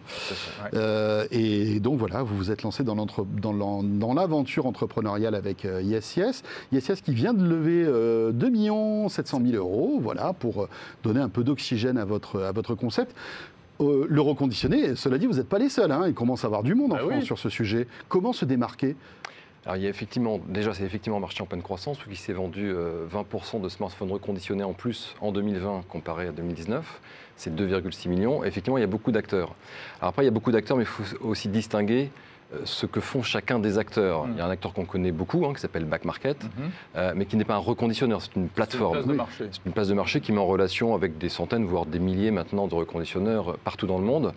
Ouais. Euh, et donc voilà, vous vous êtes lancé dans l'aventure entrepreneuriale avec euh, Yes Yes. Yes Yes qui vient de lever euh, 2 700 000 euros, voilà, pour euh, donner un peu d'oxygène à votre, à votre concept. Euh, le reconditionné, cela dit, vous n'êtes pas les seuls. hein, il commence à avoir du monde en Ah France oui. sur ce sujet. Comment se démarquer? Alors, il y a effectivement, déjà, c'est effectivement un marché en pleine croissance, qui s'est vendu euh, 20% de smartphones reconditionnés en plus en 2020 comparé à 2019. C'est 2,6 millions. Effectivement, il y a beaucoup d'acteurs. Alors après, il y a beaucoup d'acteurs, mais il faut aussi distinguer euh, ce que font chacun des acteurs. Mm. Il y a un acteur qu'on connaît beaucoup, hein, qui s'appelle Back Market, Mhm. euh, mais qui n'est pas un reconditionneur, c'est une C'est une plateforme. place de Oui. marché. C'est une place de marché qui met en relation avec des centaines, voire des milliers maintenant de reconditionneurs euh, partout dans le monde.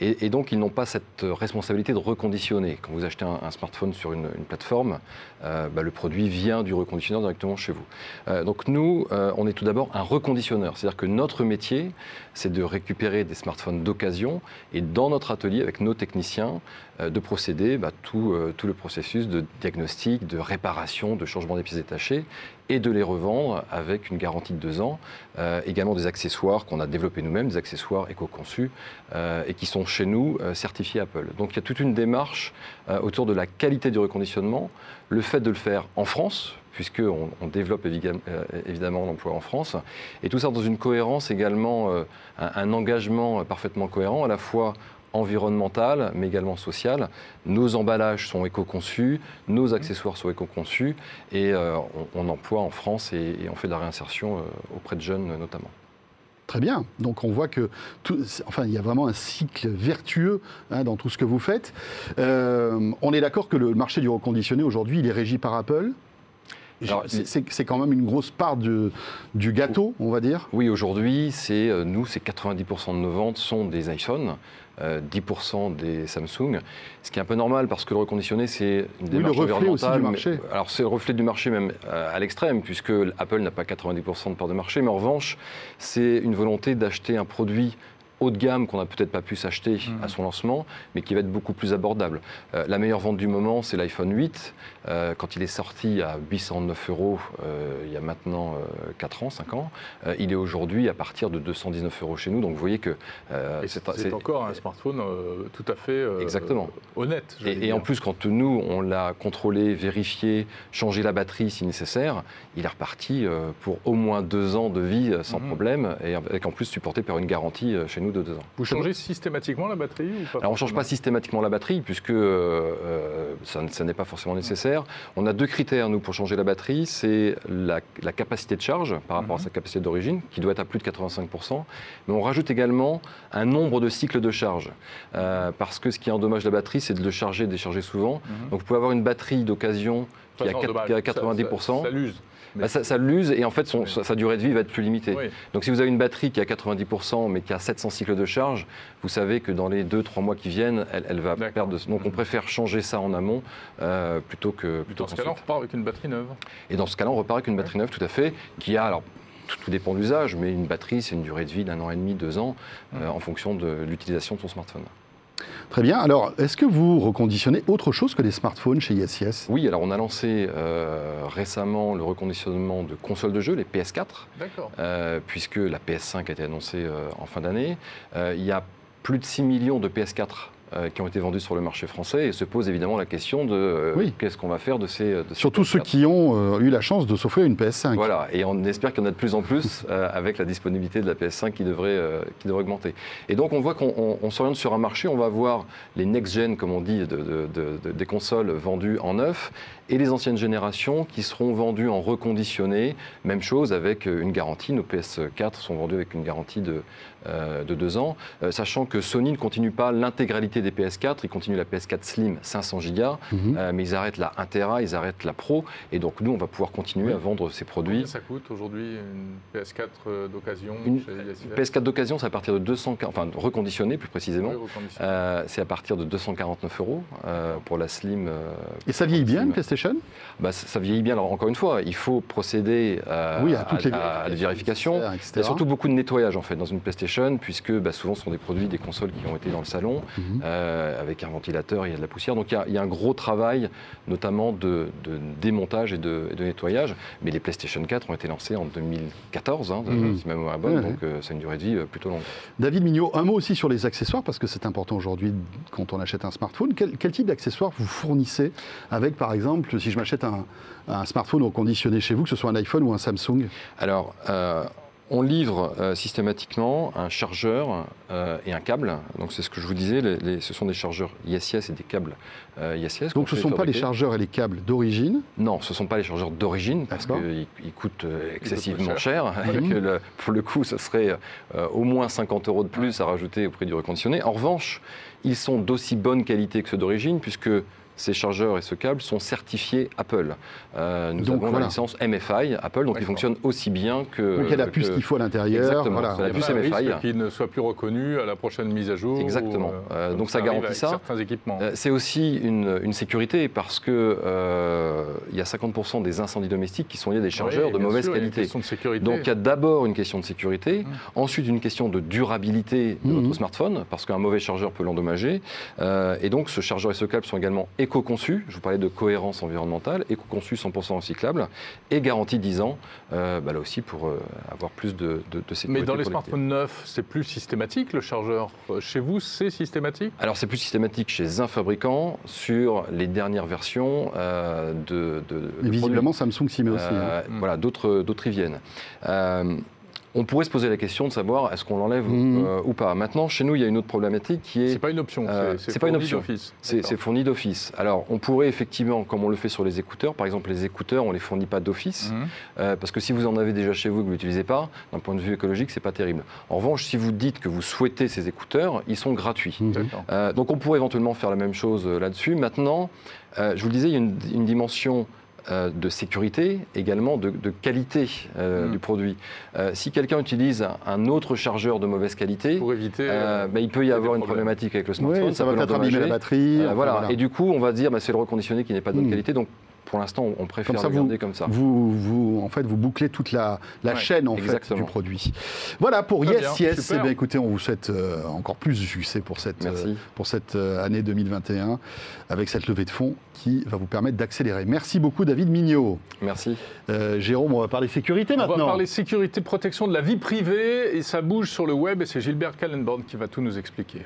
Et, et donc, ils n'ont pas cette euh, responsabilité de reconditionner. Quand vous achetez un, un smartphone sur une, une plateforme, euh, bah, le produit vient du reconditionneur directement chez vous. Euh, donc, nous, euh, on est tout d'abord un reconditionneur. C'est-à-dire que notre métier, c'est de récupérer des smartphones d'occasion et dans notre atelier, avec nos techniciens, euh, de procéder bah, tout, euh, tout le processus de diagnostic, de réparation, de changement des pièces détachées et de les revendre avec une garantie de deux ans. Euh, également des accessoires qu'on a développés nous-mêmes, des accessoires éco-conçus euh, et qui sont chez nous euh, certifiés Apple. Donc il y a toute une démarche euh, autour de la qualité du reconditionnement, le fait de le faire en France, puisqu'on on développe évidemment, euh, l'emploi en France, et tout ça dans une cohérence également, euh, un engagement parfaitement cohérent, à la fois environnemental, mais également social. Nos emballages sont éco-conçus, nos accessoires sont éco-conçus, et euh, on, emploie en France et, on fait de la réinsertion euh, auprès de jeunes notamment. Très bien. Donc on voit que, enfin, il y a vraiment un cycle vertueux hein, dans tout ce que vous faites. Euh, on est d'accord que le marché du reconditionné aujourd'hui, il est régi par Apple? C'est- quand même une grosse part du, du gâteau, on va dire. Oui, aujourd'hui, c'est euh, nous, c'est 90% de nos ventes sont des iPhones. euh, 10% des Samsung, ce qui est un peu normal parce que le reconditionné, c'est une le démarche reflet aussi du marché. mais- alors c'est le reflet du marché même euh, à l'extrême, puisque Apple n'a pas 90% de part de marché, mais en revanche, c'est une volonté d'acheter un produit haut de gamme qu'on n'a peut-être pas pu s'acheter Mhm. à son lancement, mais qui va être beaucoup plus abordable. Euh, la meilleure vente du moment, c'est l'iPhone 8. Euh, quand il est sorti à 809 euros, euh, il y a maintenant 4 ans, 5 ans, il est aujourd'hui à partir de 219 euros chez nous. Donc vous voyez que Et c'est- encore un smartphone tout à fait Exactement. honnête. Et, et en plus, quand nous, on l'a contrôlé, vérifié, changé la batterie si nécessaire, il est reparti pour au moins deux ans de vie sans Mhm. problème, et avec en plus supporté par une garantie chez nous de deux ans. Vous changez systématiquement la batterie ou pas Alors on ne change pas systématiquement la batterie, puisque euh, euh, ça, ça n'est pas forcément nécessaire. On a deux critères, nous, pour changer la batterie. C'est la, la capacité de charge par rapport Mhm. à sa capacité d'origine, qui doit être à plus de 85%. Mais on rajoute également un nombre de cycles de charge. Euh, parce que ce qui endommage la batterie, c'est de le charger et décharger souvent. Mhm. Donc vous pouvez avoir une batterie d'occasion qui, a Ça- 90%. Ça, ça l'use. Bah, ça, ça l'use et en fait son- Oui. sa, sa durée de vie va être plus limitée. Oui. Donc si vous avez une batterie qui a 90% mais qui a 700 cycles de charge, vous savez que dans les 2-3 mois qui viennent, elle, elle va perdre. de- Donc on préfère changer ça en amont euh, plutôt que plutôt Dans ce cas-là, on repart avec une batterie neuve. Et dans ce cas-là, on repart avec une batterie neuve tout à fait, qui a alors tout, tout dépend de l'usage, mais une batterie c'est une durée de vie d'un an et demi, deux ans, euh, en fonction de l'utilisation de son smartphone. Très bien. Alors, est-ce que vous reconditionnez autre chose que des smartphones chez Yes Yes? Oui, alors on a lancé euh, récemment le reconditionnement de consoles de jeux, les PS4. D'accord. euh, puisque la PS5 a été annoncée euh, en fin d'année. Euh, il y a plus de 6 millions de PS4 euh, qui ont été vendus sur le marché français et se pose évidemment la question de euh, Oui. qu'est-ce qu'on va faire de ces, de ces Surtout ceux PS4. qui ont euh, eu la chance de s'offrir une PS5. Voilà, et on espère qu'il y en a de plus en plus avec la disponibilité de la PS5 qui devrait, qui devrait augmenter. Et donc on voit qu'on on- on s'oriente sur un marché, on va voir les next-gen, comme on dit, de- de- de- de- des consoles vendues en neuf et les anciennes générations qui seront vendues en reconditionné. Même chose avec euh, une garantie, nos PS4 sont vendus avec une garantie de, euh, de deux ans, euh, sachant que Sony ne continue pas l'intégralité des PS4, ils continuent la PS4 Slim 500 Go, Mhm. euh, mais ils arrêtent la 1 Tera, ils arrêtent la Pro, et donc nous on va pouvoir continuer Oui. à vendre ces produits. Combien ça coûte aujourd'hui une PS4 euh, d'occasion Une chez Yes Yes PS4 d'occasion, c'est à partir de 200, enfin reconditionné plus précisément. Oui. Euh, c'est à partir de 249 euros euh, pour la Slim. euh, Et ça vieillit bien, Slim. PlayStation bah, ça, ça vieillit bien. Alors encore une fois, il faut procéder euh, Oui, à toutes les à la vérification. etc., Il y a surtout beaucoup de nettoyage en fait dans une PlayStation, puisque bah, souvent ce sont des produits, des consoles qui ont été dans le salon. Mhm. Euh, euh, avec un ventilateur, il y a de la poussière. Donc il y a, il y a un gros travail, notamment de, de démontage et de, et de nettoyage. Mais les PlayStation 4 ont été lancés en 2014, hein, Mhm. si ma mémoire est bonne, Ouais, donc euh, c'est une durée de vie euh, plutôt longue. David Mignot, un mot aussi sur les accessoires, parce que c'est important aujourd'hui quand on achète un smartphone. Quel, quel type d'accessoires vous fournissez avec, par exemple, si je m'achète un, un smartphone reconditionné chez vous, que ce soit un iPhone ou un Samsung Alors, euh, on livre euh, systématiquement un chargeur euh, et un câble. Donc c'est ce que je vous disais, les- les- ce sont des chargeurs ISIS et des câbles euh, ISIS. Donc ce ne sont pas les chargeurs et les câbles d'origine. Non, ce ne sont pas les chargeurs d'origine parce qu'ils ils coûtent euh, excessivement cher. cher. et que le- pour le coup, ce serait euh, au moins 50 euros de plus à rajouter au prix du reconditionné. En revanche, ils sont d'aussi bonne qualité que ceux d'origine puisque ces chargeurs et ce câble sont certifiés Apple. Euh, nous Donc, avons voilà. la licence MFI Apple, donc ils fonctionnent aussi bien que. Donc il y a la puce qu'il faut à l'intérieur. Exactement, Voilà. la Il y a puce MFI. qu'il ne soit plus reconnu à la prochaine mise à jour. Exactement. ou, Euh, comme donc ça garantit ça. Certains équipements. Euh, C'est aussi une, une sécurité parce que euh, il y a 50% des incendies domestiques qui sont liés à des chargeurs Oui, de mauvaise sûr, qualité. question de sécurité. Donc il y a d'abord une question de sécurité, Mmh. ensuite une question de durabilité de votre smartphone, parce qu'un mauvais chargeur peut l'endommager. Euh, et donc ce chargeur et ce câble sont également éco-conçus, je vous parlais de cohérence environnementale, éco-conçus 100% recyclables, et garantis 10 ans, euh, bah, là aussi pour euh, avoir plus de, de, de sécurité. Mais dans les smartphones neufs, c'est plus systématique le chargeur. Euh, Chez vous, c'est systématique? Alors c'est plus systématique chez un fabricant sur les dernières versions euh, de, de, visiblement, Samsung s'y met aussi. hein. Euh, Mm. Voilà, d'autres d'autres y viennent. On pourrait se poser la question de savoir est-ce qu'on l'enlève Mhm. euh, ou pas. Maintenant, chez nous, il y a une autre problématique qui est C'est pas une option. Euh, c'est pas une fourni option. d'office. c'est fourni d'office. Alors, on pourrait effectivement, comme on le fait sur les écouteurs, par exemple, les écouteurs, on les fournit pas d'office. Mhm. Euh, parce que si vous en avez déjà chez vous et que vous ne l'utilisez pas, d'un point de vue écologique, c'est pas terrible. En revanche, si vous dites que vous souhaitez ces écouteurs, ils sont gratuits. Mhm. D'accord. Euh, donc on pourrait éventuellement faire la même chose là-dessus. Maintenant, euh, je vous le disais, il y a une, une dimension euh, de sécurité, également de, de qualité euh, Mm. du produit. Euh, si quelqu'un utilise un, autre chargeur de mauvaise qualité, Pour éviter. euh, euh, bah, il peut y avoir une problèmes. problématique avec le smartphone. Oui, ça va peut peut-être abîmer la batterie. Euh, enfin, voilà. Et du coup, on va se dire, bah, c'est le reconditionné qui n'est pas de bonne Mm. qualité. Donc, pour l'instant, on préfère Comme ça, garder comme ça. Vous, vous, en fait, vous bouclez toute la, la Ouais, chaîne en fait, du produit. Voilà pour Très Yes bien, Yes. super. Eh bien, écoutez, on vous souhaite euh, encore plus de succès pour cette, euh, pour cette euh, année 2021 avec cette levée de fonds qui va vous permettre d'accélérer. Merci beaucoup David Mignot. Merci. Euh, Jérôme, on va parler sécurité On va maintenant. parler sécurité, protection de la vie privée et ça bouge sur le web et c'est Gilbert Kallenborn qui va tout nous expliquer.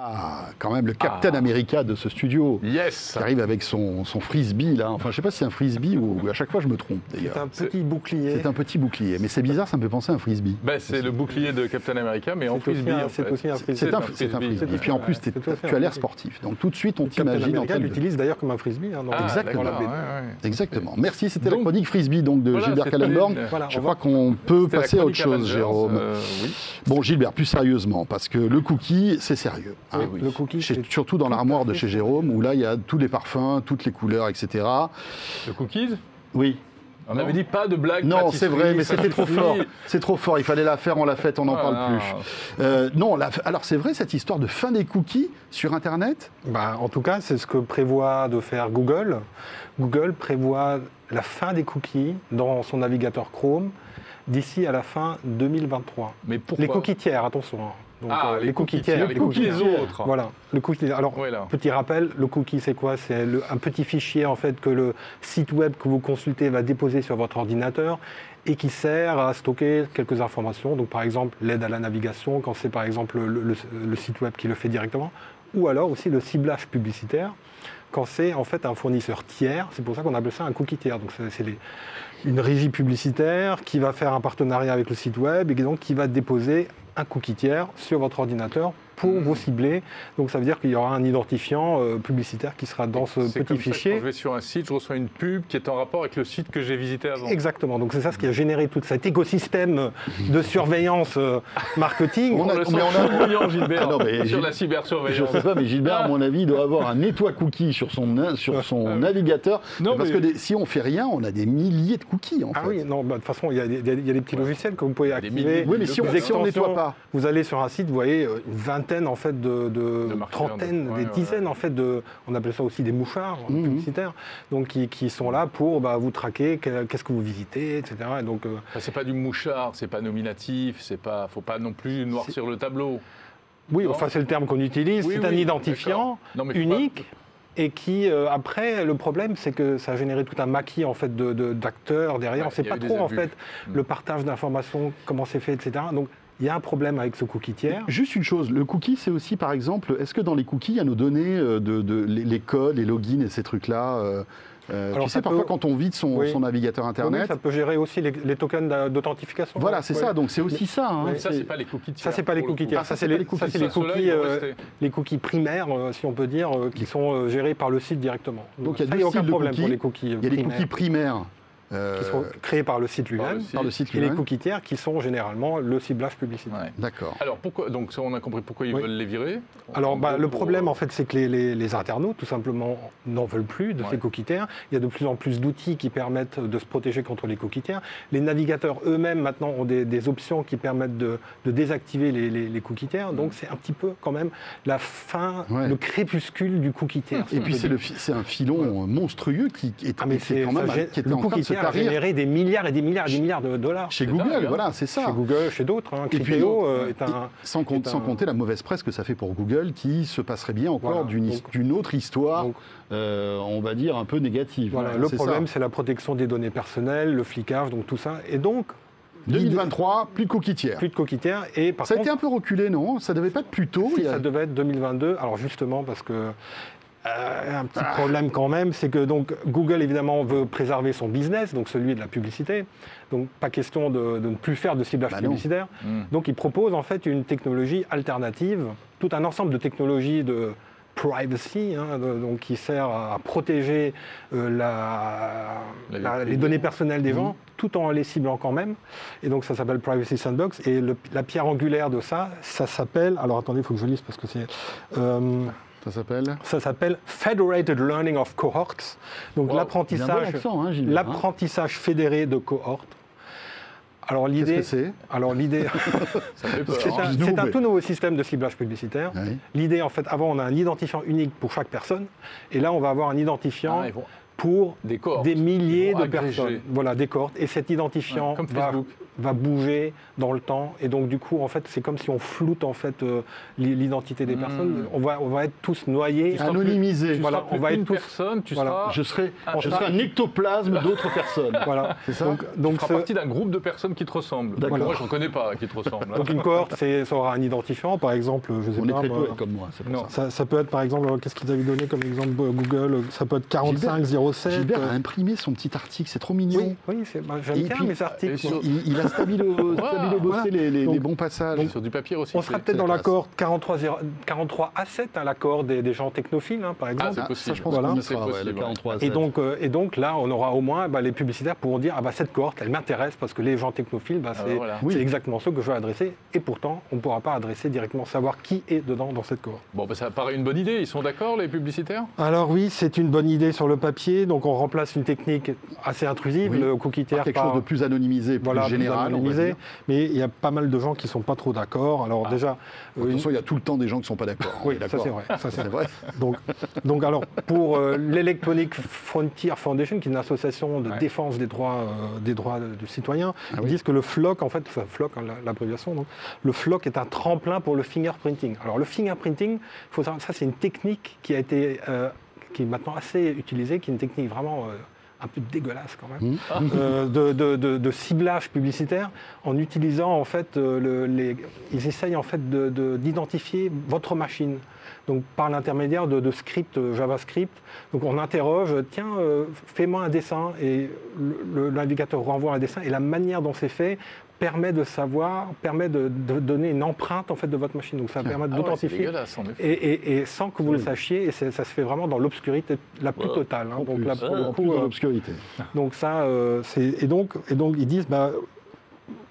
Ah, quand même le Captain Ah. America de ce studio. Yes Qui arrive avec son, son frisbee là. Enfin, je sais pas si c'est un frisbee ou à chaque fois je me trompe C'est d'ailleurs. un petit bouclier. C'est un petit bouclier, mais c'est bizarre, ça me fait penser à un frisbee. Ben, C'est le bouclier de Captain America, mais en C'est frisbee. c'est aussi un frisbee. C'est un, un c'est un frisbee. Et C'est puis en plus, c'est tu as l'air sportif. Donc tout de suite, on Captain t'imagine en America l'utilise d'ailleurs comme un frisbee. hein, Ah, Exactement. Exactement. Merci, c'était la Donc- chronique frisbee donc de Gilbert Kallenborn. Je on crois qu'on peut passer à autre chose, Jérôme. euh. Bon, Gilbert, plus sérieusement, parce que le cookie, c'est sérieux. hein. Le cookie, Chez- surtout dans l'armoire de chez Jérôme, où là, il y a tous les parfums, toutes les couleurs, etc. Le cookies? Oui. On avait dit pas de blague. Non, c'est vrai, mais c'était trop fort. C'est trop fort. Il fallait la faire, on l'a faite, on n'en Ah, parle non. plus. Euh, non, la- alors c'est vrai cette histoire de fin des cookies sur Internet? Bah, en tout cas, c'est ce que prévoit de faire Google. Google prévoit la fin des cookies dans son navigateur Chrome d'ici à la fin 2023. Mais pourquoi? Les cookies tiers, attention. Donc, Ah, euh, les cookies tiers, les cookies autres. Voilà, le cookie. Alors, petit rappel, le cookie, c'est quoi? C'est un petit fichier en fait que le site web que vous consultez va déposer sur votre ordinateur et qui sert à stocker quelques informations. Donc, par exemple, l'aide à la navigation, quand c'est par exemple le, le- le site web qui le fait directement, ou alors aussi le ciblage publicitaire quand c'est en fait un fournisseur tiers. C'est pour ça qu'on appelle ça un cookie tiers. Donc, c'est- une régie publicitaire qui va faire un partenariat avec le site web et donc qui va déposer un cookie tiers sur votre ordinateur pour Mhm. vous cibler. Donc ça veut dire qu'il y aura un identifiant euh, publicitaire qui sera dans ce petit comme ça que fichier. Quand je vais sur un site, je reçois une pub qui est en rapport avec le site que j'ai visité avant. Exactement. Donc c'est ça ce qui a généré tout cet écosystème de surveillance euh, marketing. On a- le mais sent on a- Gilbert, Ah non, mais sur Gilles- la Je cybersurveillance. sais pas, mais Gilbert, à Ah. mon avis, doit avoir un nettoie cookie sur son, sur son navigateur. Non, parce mais- que des- si on fait rien, on a des milliers de cookies en Ah fait. oui, non, bah, de toute façon, il y, a des- il y a- il y a des petits logiciels que vous pouvez activer. milliers Oui, mais si on, Des si on nettoie pas. Vous allez sur un site, vous voyez euh, une trentaine en fait de, de- De marqueurs, trentaine, de- ouais, des ouais, dizaines ouais. en fait de, on appelle ça aussi des mouchards Mhm. publicitaires, donc qui, qui sont là pour bah, vous traquer, que- qu'est-ce que vous visitez, etc. Et donc euh, Enfin, c'est pas du mouchard, c'est pas nominatif, c'est pas, faut pas non plus noircir le tableau. oui, Non. enfin c'est le terme qu'on utilise, Oui, c'est un identifiant. Non, pas- unique. Et qui, euh, après, le problème, c'est que ça a généré tout un maquis en fait de- de- d'acteurs derrière. Ouais, on ne sait pas trop en fait Mm. le partage d'informations, comment c'est fait, etc. Donc il y a un problème avec ce cookie tiers. Juste une chose, le cookie, c'est aussi, par exemple, est-ce que dans les cookies, il y a nos données euh, de, de- les, les codes, les logins et ces trucs-là euh, euh, Alors, Tu ça sais, parfois, quand on vide son, Oui. son navigateur Oui, Internet, ça peut gérer aussi les, les tokens d'a- d'authentification. voilà, c'est Ouais. ça. Donc, c'est aussi ça. hein. Mais Ça, C'est- c'est pas les cookies tiers. Ça, c'est pas les cookies tiers. Ah, ça, ça, c'est c'est pas les, les cookies. ça, c'est les Ça, ceux-là, cookies, ils vont euh, les cookies primaires, euh, si on peut dire, euh, qui sont euh, gérés par le site directement. Donc, il y a deux aucun styles de problème cookies. pour les cookies Il y a les primaires, cookies primaires qui sont créés par le site lui-même, site. par le site et les cookies tiers qui sont généralement le ciblage publicitaire. Ouais. D'accord. Alors, pourquoi, donc, ça, on a compris pourquoi ils Oui. veulent les virer? Alors, bah, le pour- problème, en fait, c'est que les, les- les internautes, tout simplement, n'en veulent plus de Ouais. ces cookies tiers. Il y a de plus en plus d'outils qui permettent de se protéger contre les cookies tiers. Les navigateurs eux-mêmes, maintenant, ont des, des options qui permettent de, de désactiver les, les- les cookies tiers. Donc, c'est un petit peu, quand même, la fin, Ouais. le crépuscule du cookie tiers. Et puis, c'est un filon monstrueux qui est, Ah, mais est c'est quand même ça gé- qui était le en train de cookie se tarir généré des milliards et des milliards et des milliards de dollars. chez Google. dingue, hein. Voilà, c'est ça. Chez Google, chez d'autres. Hein. Et puis, non, euh, est un. Sans, compte- est sans un- compter la mauvaise presse que ça fait pour Google, qui se passerait bien encore Voilà. d'une autre histoire, donc- euh, on va dire, un peu négative. Voilà, le problème, c'est la protection des données personnelles, le flicage, donc tout ça. Et donc, 2023, plus de cookies tiers. plus de cookies tiers. Et par Ça a été un peu reculé, non? Ça devait pas être plus tôt si, il y a- ça devait être 2022. Alors justement, parce que euh, un petit problème quand même, c'est que donc Google évidemment veut préserver son business, donc celui de la publicité. Donc pas question de, de ne plus faire de ciblage Bah publicitaire. Hmm. Donc il propose en fait une technologie alternative, tout un ensemble de technologies de privacy, hein, de- donc qui sert à protéger euh, la- La vie la- les données personnelles des Mhm. gens, tout en les ciblant quand même. Et donc ça s'appelle Privacy Sandbox. Et le- la pierre angulaire de ça, ça s'appelle. Alors attendez, il faut que je lise parce que c'est. euh, Ça s'appelle ça s'appelle Federated Learning of Cohorts. Donc Wow. L'apprentissage, hein, hein. l'apprentissage fédéré de cohortes. Alors l'idée, c'est? Alors l'idée, c'est hein. un, Nous, c'est un mais- tout nouveau système de ciblage publicitaire. L'idée, en fait, avant, on a un identifiant unique pour chaque personne, et là, on va avoir un identifiant Ah, pour Des cohortes. des milliers de agréger. personnes. Voilà, des cohortes. Et cet identifiant Ouais, comme va, Facebook. Va bouger dans le temps. Et donc, du coup, en fait, c'est comme si on floute en fait euh, l'i- l'identité des Hmm. personnes. On va, on va être tous noyés. seras Anonymisé. Tu Voilà, on va une être tous- personne, tu voilà. seras. Je serai, Ah, je serai sera- un ectoplasme d'autres personnes. Voilà. C'est ça Donc, Tu donc, feras ce- partie d'un groupe de personnes qui te ressemblent. D'accord. Moi, je ne connais pas qui te ressemblent. donc une cohorte, c'est- ça aura un identifiant, par exemple, je sais On est pas. très peu comme moi, c'est pour Non. ça. ça, ça peut être, par exemple, qu'est-ce qu'ils avaient donné comme exemple euh, Google Ça peut être 4507. Gilbert euh, a imprimé son petit article, c'est trop mignon. Oui, oui c'est- bah, j'aime bien mes articles. Il, il a stabilo, stabilo bossé Voilà. les, les- Donc- les bons passages. Sur du papier aussi. On sera peut-être dans la l'accord 43, 43 A7, hein, l'accord des, des gens technophiles, hein, par exemple. c'est Ah, possible. Ça, je pense Voilà. qu'on y C'est possible, le ouais. 43 Et donc, euh, et donc là, on aura au moins, bah, les publicitaires pourront dire, ah bah cette cohorte, elle m'intéresse parce que les gens technophiles, bah, Ah, c'est voilà. c'est Oui. exactement ceux que je veux adresser. Et pourtant, on ne pourra pas adresser directement, savoir qui est dedans dans cette cohorte. Bon, bah, ça paraît une bonne idée. Ils sont d'accord, les publicitaires? Alors oui, c'est une bonne idée sur le papier. Donc on remplace une technique assez intrusive, Oui. le cookie tiers Par quelque par- chose de plus anonymisé, plus voilà, plus général. anonymisé. dire. Mais il y a pas mal de gens qui ne sont pas trop d'accord. Alors Ah. déjà, De toute façon, il y a tout le temps des gens qui ne sont pas d'accord. on Oui, ça d'accord. c'est vrai. ça, c'est vrai. Donc, donc alors, pour euh, l'Electronic Frontier Foundation, qui est une association de Ouais. défense des droits, euh, des droits du citoyen, Ah ils oui. disent que le FLOC, en fait, ça, FLOC, hein, la- l'abréviation, donc, le FLOC est un tremplin pour le fingerprinting. Alors le fingerprinting, faut savoir, ça c'est une technique qui a été, euh, qui est maintenant assez utilisée, qui est une technique vraiment euh, un peu dégueulasse quand même, Mmh. euh, de, de- de- de ciblage publicitaire en utilisant en fait euh, le- les, ils essayent en fait de- de- d'identifier votre machine. Donc par l'intermédiaire de, scripts euh, JavaScript. Donc on interroge, tiens, euh, fais-moi un dessin et navigateur renvoie un dessin et la manière dont c'est fait permet de savoir, permet de, de donner une empreinte en fait de votre machine. Donc ça permet Ah ouais, c'est d'authentifier. dégueulasse, en effet. et, et- et sans que vous le sachiez, et ça se fait vraiment dans l'obscurité la plus totale. hein. Donc plus, là, pour le en coup, plus dans euh, l'obscurité. donc ça, euh, et donc et donc ils disent bah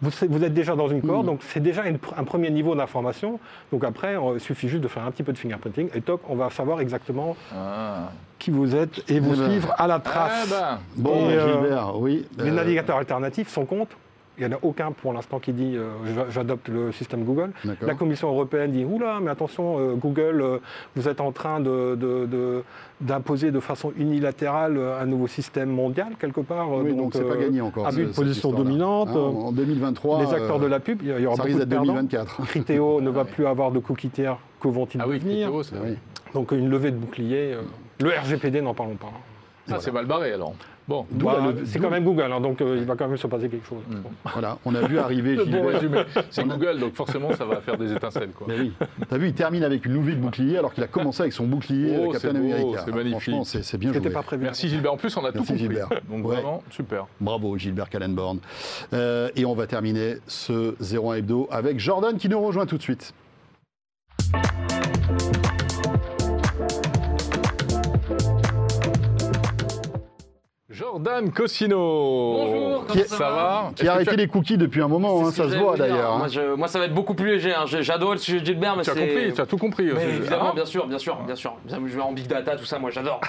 vous, vous êtes déjà dans une cohorte, Mm. donc c'est déjà une un premier niveau d'information. Donc après, il suffit juste de faire un petit peu de fingerprinting et toc, on va savoir exactement Ah. qui vous êtes et vous Eh ben. suivre à la Ah trace. ben, Bon, Et, euh, Gilbert, oui. Les euh, navigateurs alternatifs sont contre. Il n'y en a aucun pour l'instant qui dit euh, j'a- j'adopte le système Google. La Commission européenne dit oula, mais attention, euh, Google, euh, vous êtes en train de- de- de- d'imposer de, façon unilatérale un nouveau système mondial quelque part. Oui, donc c'est euh, pas gagné encore. abus de position dominante. Hein, en 2023, les acteurs de la pub, il y aura ça beaucoup risque de d'être perdants. 2024. Criteo ne va plus avoir de cookie tiers. Que vont-ils Ah oui, devenir Criteo, c'est Ah oui. Donc une levée de bouclier. euh, le RGPD, n'en parlons pas. Ah, c'est mal barré alors. Bon. Bah, c'est quand même Google, hein, donc euh, il va quand même se passer quelque chose. Mm. Voilà, on a vu arriver bon. C'est Google, donc forcément, ça va faire des étincelles. Quoi. Mais oui, t'as vu, il termine avec une de bouclier alors qu'il a commencé avec son bouclier Oh, Captain c'est beau, America. c'est magnifique. Franchement, c'est c'est bien joué. pas prévu. Merci Gilbert. En plus, on a tout Merci, compris. Gilbert. Donc Ouais. vraiment, super. Bravo Gilbert Kallenborn. Euh, et on va terminer ce 01 Hebdo avec Jordan qui nous rejoint tout de suite. Jordan Cosino. Bonjour, Qui- comment ça ça, va Qui a arrêté les cookies depuis un moment, hein, ça se voit d'ailleurs. hein. Moi, ça va être beaucoup plus léger. hein. J'adore le sujet de Gilbert, mais Tu as c'est. compris, tu as tout compris. Mais évidemment, Ah, bien sûr, bien sûr, bien sûr. Bien, Je vais en big data, tout ça, moi j'adore.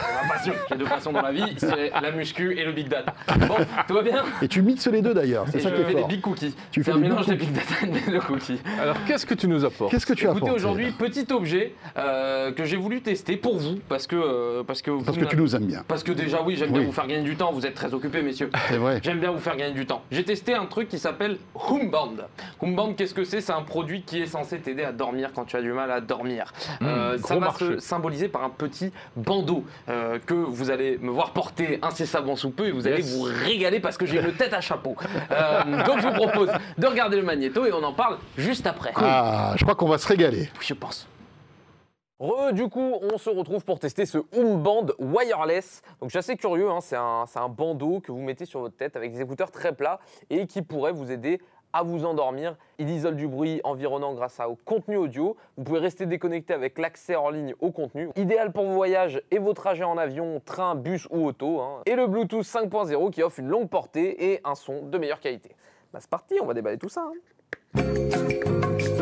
J'ai deux passions dans la vie, c'est la muscu et le big data. Bon, tout va bien Et tu mixes les deux d'ailleurs, c'est Et ça je qui est fais des fort. big cookies. Tu fais un des big mélange de big data et de cookies. Alors, qu'est-ce que tu nous apportes Qu'est-ce que tu apporté aujourd'hui, petit objet euh, que j'ai voulu tester pour vous, parce que. euh, parce que, Parce vous que tu nous aimes bien. Parce que déjà, oui, j'aime bien vous faire gagner du temps. Vous êtes très occupés, messieurs. C'est vrai. J'aime bien vous faire gagner du temps. J'ai testé un truc qui s'appelle Humband. Humband, qu'est-ce que c'est? C'est un produit qui est censé t'aider à dormir quand tu as du mal à dormir. Euh, Mmh, ça gros va marché. se symboliser par un petit bandeau euh, que vous allez me voir porter incessamment sous peu et vous allez vous régaler parce que j'ai une tête à chapeau. Euh, donc je vous propose de regarder le magnéto et on en parle juste après. Ah, je crois qu'on va se régaler. Oui, je pense. Du coup, on se retrouve pour tester ce Humband wireless. Donc, suis assez curieux, hein, c'est un, c'est bandeau que vous mettez sur votre tête avec des écouteurs très plats et qui pourrait vous aider à vous endormir. Il isole du bruit environnant grâce au contenu audio. Vous pouvez rester déconnecté avec l'accès en ligne au contenu. Idéal pour vos voyages et vos trajets en avion, train, bus ou auto. hein. Et le Bluetooth 5.0 qui offre une longue portée et un son de meilleure qualité. Bah, c'est parti, on va déballer tout ça. hein.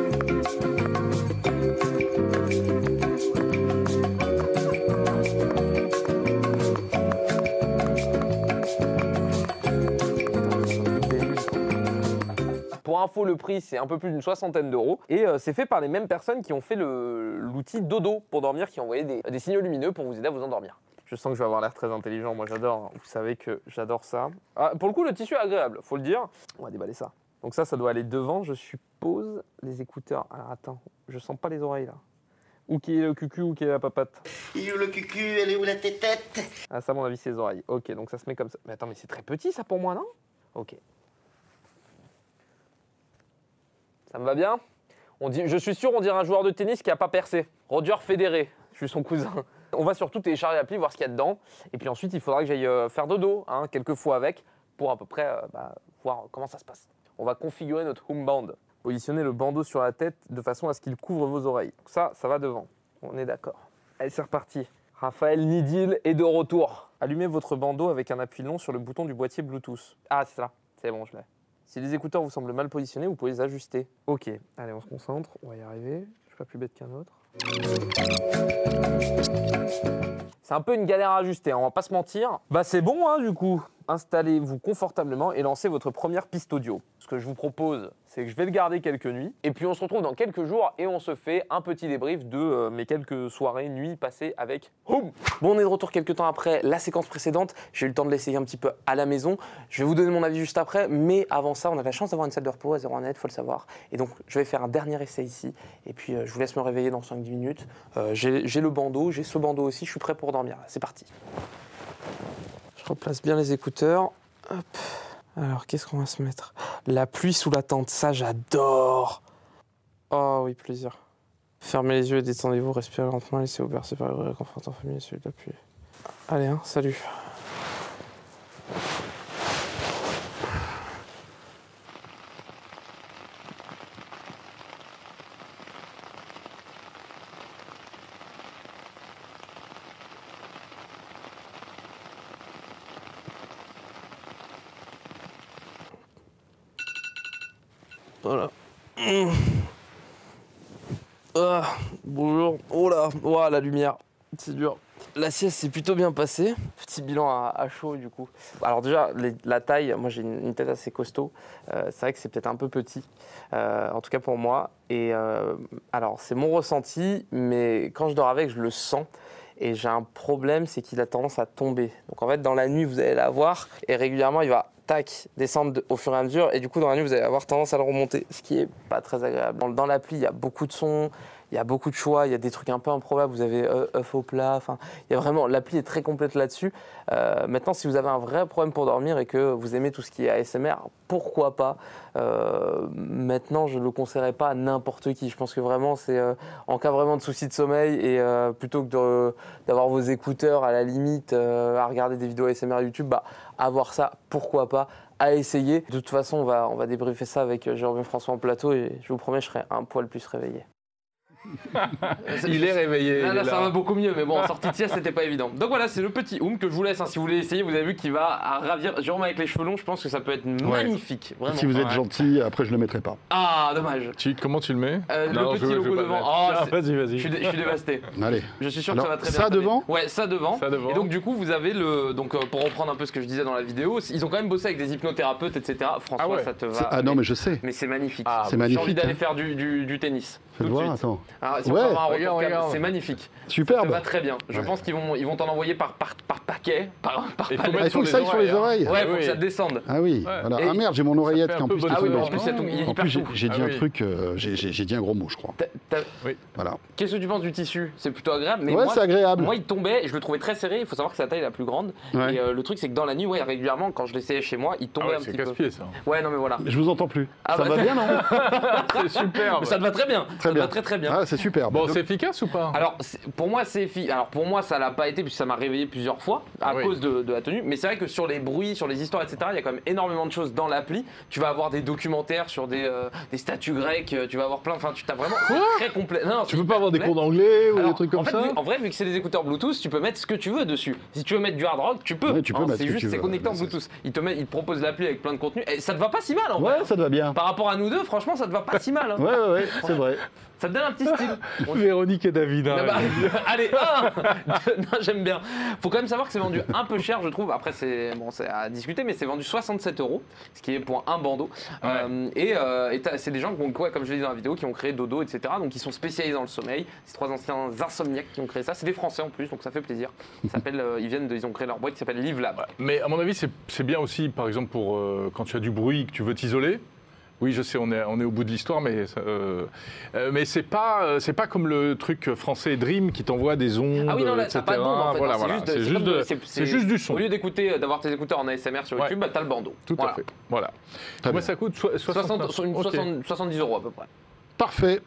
Info, le prix c'est un peu plus d'une soixantaine d'euros et euh, c'est fait par les mêmes personnes qui ont fait l'outil Dodo pour dormir, qui ont envoyé des, des signaux lumineux pour vous aider à vous endormir. Je sens que je vais avoir l'air très intelligent, moi j'adore, vous savez que j'adore ça. Ah, pour le coup, le tissu est agréable, faut le dire. On va déballer ça. Donc ça, ça doit aller devant, je suppose. Les écouteurs. Alors attends, je sens pas les oreilles là. Où qui est le cucu, où qui est la papate? Il est où le cucu? Elle est où la tétette Ah ça, à mon avis, c'est les oreilles. Ok, donc ça se met comme ça. Mais attends, mais c'est très petit ça pour moi, non? Ok. Ça me va bien? On dit, Je suis sûr, on dirait un joueur de tennis qui a pas percé. Roger Federer, je suis son cousin. On va surtout télécharger l'appli, voir ce qu'il y a dedans. Et puis ensuite, il faudra que j'aille euh, faire dodo, hein, quelques fois avec, pour à peu près euh, bah, voir comment ça se passe. On va configurer notre home band. Positionner le bandeau sur la tête de façon à ce qu'il couvre vos oreilles. Ça, ça va devant. On est d'accord. Allez, c'est reparti. Raphaël Nidil est de retour. Allumez votre bandeau avec un appui long sur le bouton du boîtier Bluetooth. Ah, c'est ça. C'est bon, je l'ai. Si les écouteurs vous semblent mal positionnés, vous pouvez les ajuster. Ok, allez, on se concentre. On va y arriver. Je suis pas plus bête qu'un autre. C'est un peu une galère à ajuster, hein, on va pas se mentir. Bah c'est bon hein, du coup. Installez-vous confortablement et lancez votre première piste audio. Ce que je vous propose, c'est que je vais le garder quelques nuits. Et puis on se retrouve dans quelques jours et on se fait un petit débrief de euh, mes quelques soirées, nuits passées avec Home. Bon, on est de retour quelques temps après la séquence précédente. J'ai eu le temps de l'essayer un petit peu à la maison. Je vais vous donner mon avis juste après. Mais avant ça, on a la chance d'avoir une salle de repos à 0 net, faut le savoir. Et donc je vais faire un dernier essai ici. Et puis euh, je vous laisse me réveiller dans 5-10 minutes. Euh, j'ai j'ai le bandeau, j'ai ce bandeau aussi. Je suis prêt pour dormir. C'est parti. Je replace bien les écouteurs. Hop. Alors, qu'est-ce qu'on va se mettre? La pluie sous la tente, ça j'adore. Oh oui, plaisir. Fermez les yeux et détendez-vous, respirez lentement, laissez-vous bercer par le réconfortant familier, celui de la pluie. Allez, hein, salut. Voilà. Mmh. Ah, bonjour. Oh là, oh, la lumière. C'est dur. la sieste s'est plutôt bien passée. Petit bilan à, chaud du coup. Alors déjà, la taille, moi j'ai une, tête assez costaud. Euh, c'est vrai que c'est peut-être un peu petit, euh, en tout cas pour moi. Et euh, alors c'est mon ressenti, mais quand je dors avec, je le sens. Et j'ai un problème, c'est qu'il a tendance à tomber. Donc en fait, dans la nuit, vous allez la voir, et régulièrement, il va tac, descendre de- au fur et à mesure, et du coup, dans la nuit, vous allez avoir tendance à le remonter, ce qui est pas très agréable. Dans, dans l'appli, il y a beaucoup de sons, il y a beaucoup de choix, il y a des trucs un peu improbables, vous avez euh, œuf au plat, enfin, il y a vraiment, l'appli est très complète là-dessus. Euh, maintenant, si vous avez un vrai problème pour dormir et que vous aimez tout ce qui est ASMR, pourquoi pas? Euh, Maintenant, je ne le conseillerais pas à n'importe qui. Je pense que vraiment, c'est en cas vraiment de soucis de sommeil et plutôt que d'avoir vos écouteurs à la limite à regarder des vidéos ASMR YouTube, bah, avoir ça, pourquoi pas à essayer. De toute façon, on va, on va débriefer ça avec Jérôme François en plateau et je vous promets, je serai un poil plus réveillé. Il est réveillé. Là, il là, est ça va beaucoup mieux, mais bon, en sortie de sieste, c'était pas évident. Donc voilà, c'est le petit Oum que je vous laisse. hein. Si vous voulez essayer, vous avez vu qu'il va ravir. Jérôme avec les cheveux longs, je pense que ça peut être magnifique. Vraiment. Si vous êtes Ouais. gentil, après je le mettrai pas. Ah, dommage. Tu- comment tu le mets? Euh, Non, le petit logo devant. Oh, Ah, c'est- vas-y, je vas-y. je suis dévasté. Allez. Je suis sûr Alors, que ça va très bien. ça devant Ouais, ça devant. Ça devant. Et donc du coup, vous avez le donc euh, pour reprendre un peu ce que je disais dans la vidéo, ils ont quand même bossé avec des hypnothérapeutes, etc. François, Ah ouais. ça te va. Ah non, mais je sais. mais c'est magnifique. Ah, C'est J'ai envie magnifique. d'aller faire du tennis. Voir, attends. Ah, si Ouais. c'est magnifique. Ça Superbe. va très bien. Je Ouais. pense qu'ils vont ils vont t'en envoyer par, par, par paquet, par, par Il faut palette. Ah, il faut que ça aille sur les oreilles. Ouais, Ah faut que ça descende. Ah oui, Ouais. voilà. Et- Ah merde, j'ai mon oreillette qui en plus Ah oui, en plus, est En plus, j'ai dit un truc, euh, j'ai dit un gros mot, je crois. Voilà. Qu'est-ce que tu penses du tissu? C'est plutôt agréable. Mais Ouais, c'est agréable. Moi, il tombait et je le trouvais très serré. Il faut savoir que c'est la taille la plus grande. Et euh, le truc, c'est que dans la nuit, ouais, régulièrement, quand je l'essayais chez moi, il tombait un petit peu. casse-pied ça. Ouais, non, mais voilà. Je vous entends plus. Ça bah, va c'est- bien, non? C'est superbe. Mais ça te va très bien. Ça te bien. va très très bien. Ah, c'est superbe. Bon, c'est efficace ou pas? Alors, pour moi, c'est Alors, pour moi, ça l'a pas été puisque ça m'a réveillé plusieurs fois à oui. cause de, de la tenue. Mais c'est vrai que sur les bruits, sur les histoires, etc., il y a quand même énormément de choses dans l'appli. Tu vas avoir des documentaires sur des, euh, des statues grecques. euh, Tu vas avoir plein. Enfin, tu t'as vraiment. très complet. Non, Tu peux pas avoir des cours d'anglais ou Alors, des trucs en comme fait, ça? vu- en vrai, vu que c'est des écouteurs Bluetooth, tu peux mettre ce que tu veux dessus. Si tu veux mettre du hard rock, tu peux. Ouais, tu peux Hein, mettre c'est ce que juste, tu c'est veux, connecté en Bluetooth. Il te, met, il te propose l'appli avec plein de contenu. Et ça te va pas si mal en vrai. Ouais, ça te va bien. Par rapport à nous deux, franchement, ça te va pas si mal. hein. Ouais, ouais, ouais, c'est vrai. Ça te donne un petit style. On- Véronique et David. hein. Non, bah, allez, un Deux. Non, j'aime bien. Faut quand même savoir que c'est vendu un peu cher, je trouve. Après, c'est bon, c'est à discuter, mais c'est vendu 67 euros, ce qui est pour un bandeau. Euh, et euh, et c'est des gens, qui ont, ouais, comme je l'ai dit dans la vidéo, qui ont créé Dodo, etc. Donc, ils sont spécialisés dans le sommeil. C'est trois anciens insomniaques qui ont créé ça. C'est des Français en plus, donc ça fait plaisir. S'appelle, euh, ils viennent, de- ils ont créé leur boîte qui s'appelle Live Lab. Mais à mon avis, c'est c'est bien aussi, par exemple, pour euh, quand tu as du bruit, que tu veux t'isoler. Oui, je sais, on est, on est au bout de l'histoire, mais euh, euh, mais c'est pas euh, c'est pas comme le truc français Dream qui t'envoie des ondes, Ah oui, non, là, etc. t'as pas de bande en fait. Voilà, C'est juste, de- de- juste du son. Au lieu d'écouter, d'avoir tes écouteurs en ASMR sur Ouais. YouTube, bah, t'as le bandeau. Tout Voilà. à fait. Voilà. Moi, bien. ça coûte so- 60, 69. sur une Ok. 60 70 euros à peu près. Parfait.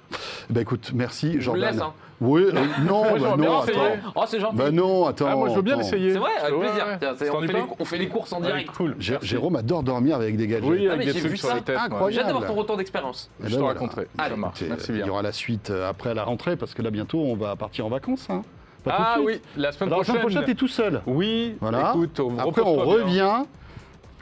Ben écoute, merci, Je vous Jordan. laisse. Hein. Oui, euh, non, bah bien non, essayer. attends. Oh, c'est gentil. Bah non, attends. Ah, moi, je veux bien attends. l'essayer. C'est vrai, avec Ouais, plaisir. ouais. Tiens, c'est- Ça on, fait pas les, on fait les courses en Ouais, direct. Cool. Jé-. Jérôme adore dormir avec des gadgets. Oui, Ah, avec des j'ai trucs vu sur ça. les têtes. moi. Incroyable. J'ai hâte d'avoir ton retour d'expérience. Eh Je ben te voilà. raconterai. Allez. Ça marche. Écoutez, Merci Il bien. y aura la suite euh, après la rentrée, parce que là, bientôt, on va partir en vacances. hein. Pas tout de Ah suite. oui, la semaine Alors, la semaine prochaine. prochaine, t'es tout seul. Oui, Voilà. écoute, Après, on repose-toi bien. revient.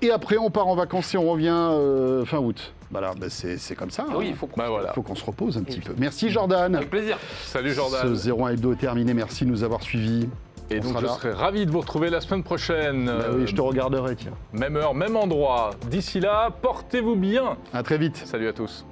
Et après, on part en vacances et on revient euh, fin août. Bah voilà, bah, c'est comme ça. Ah oui, hein. il bah faut qu'on se repose un petit peu. Merci Jordan. Avec plaisir. Salut Jordan. Ce 01 Hebdo est terminé. Merci de nous avoir suivis. Et donc, je serai ravi de vous retrouver la semaine prochaine. Oui, je te euh, regarderai, tiens. Même heure, même endroit. D'ici là, portez-vous bien. À très vite. Salut à tous.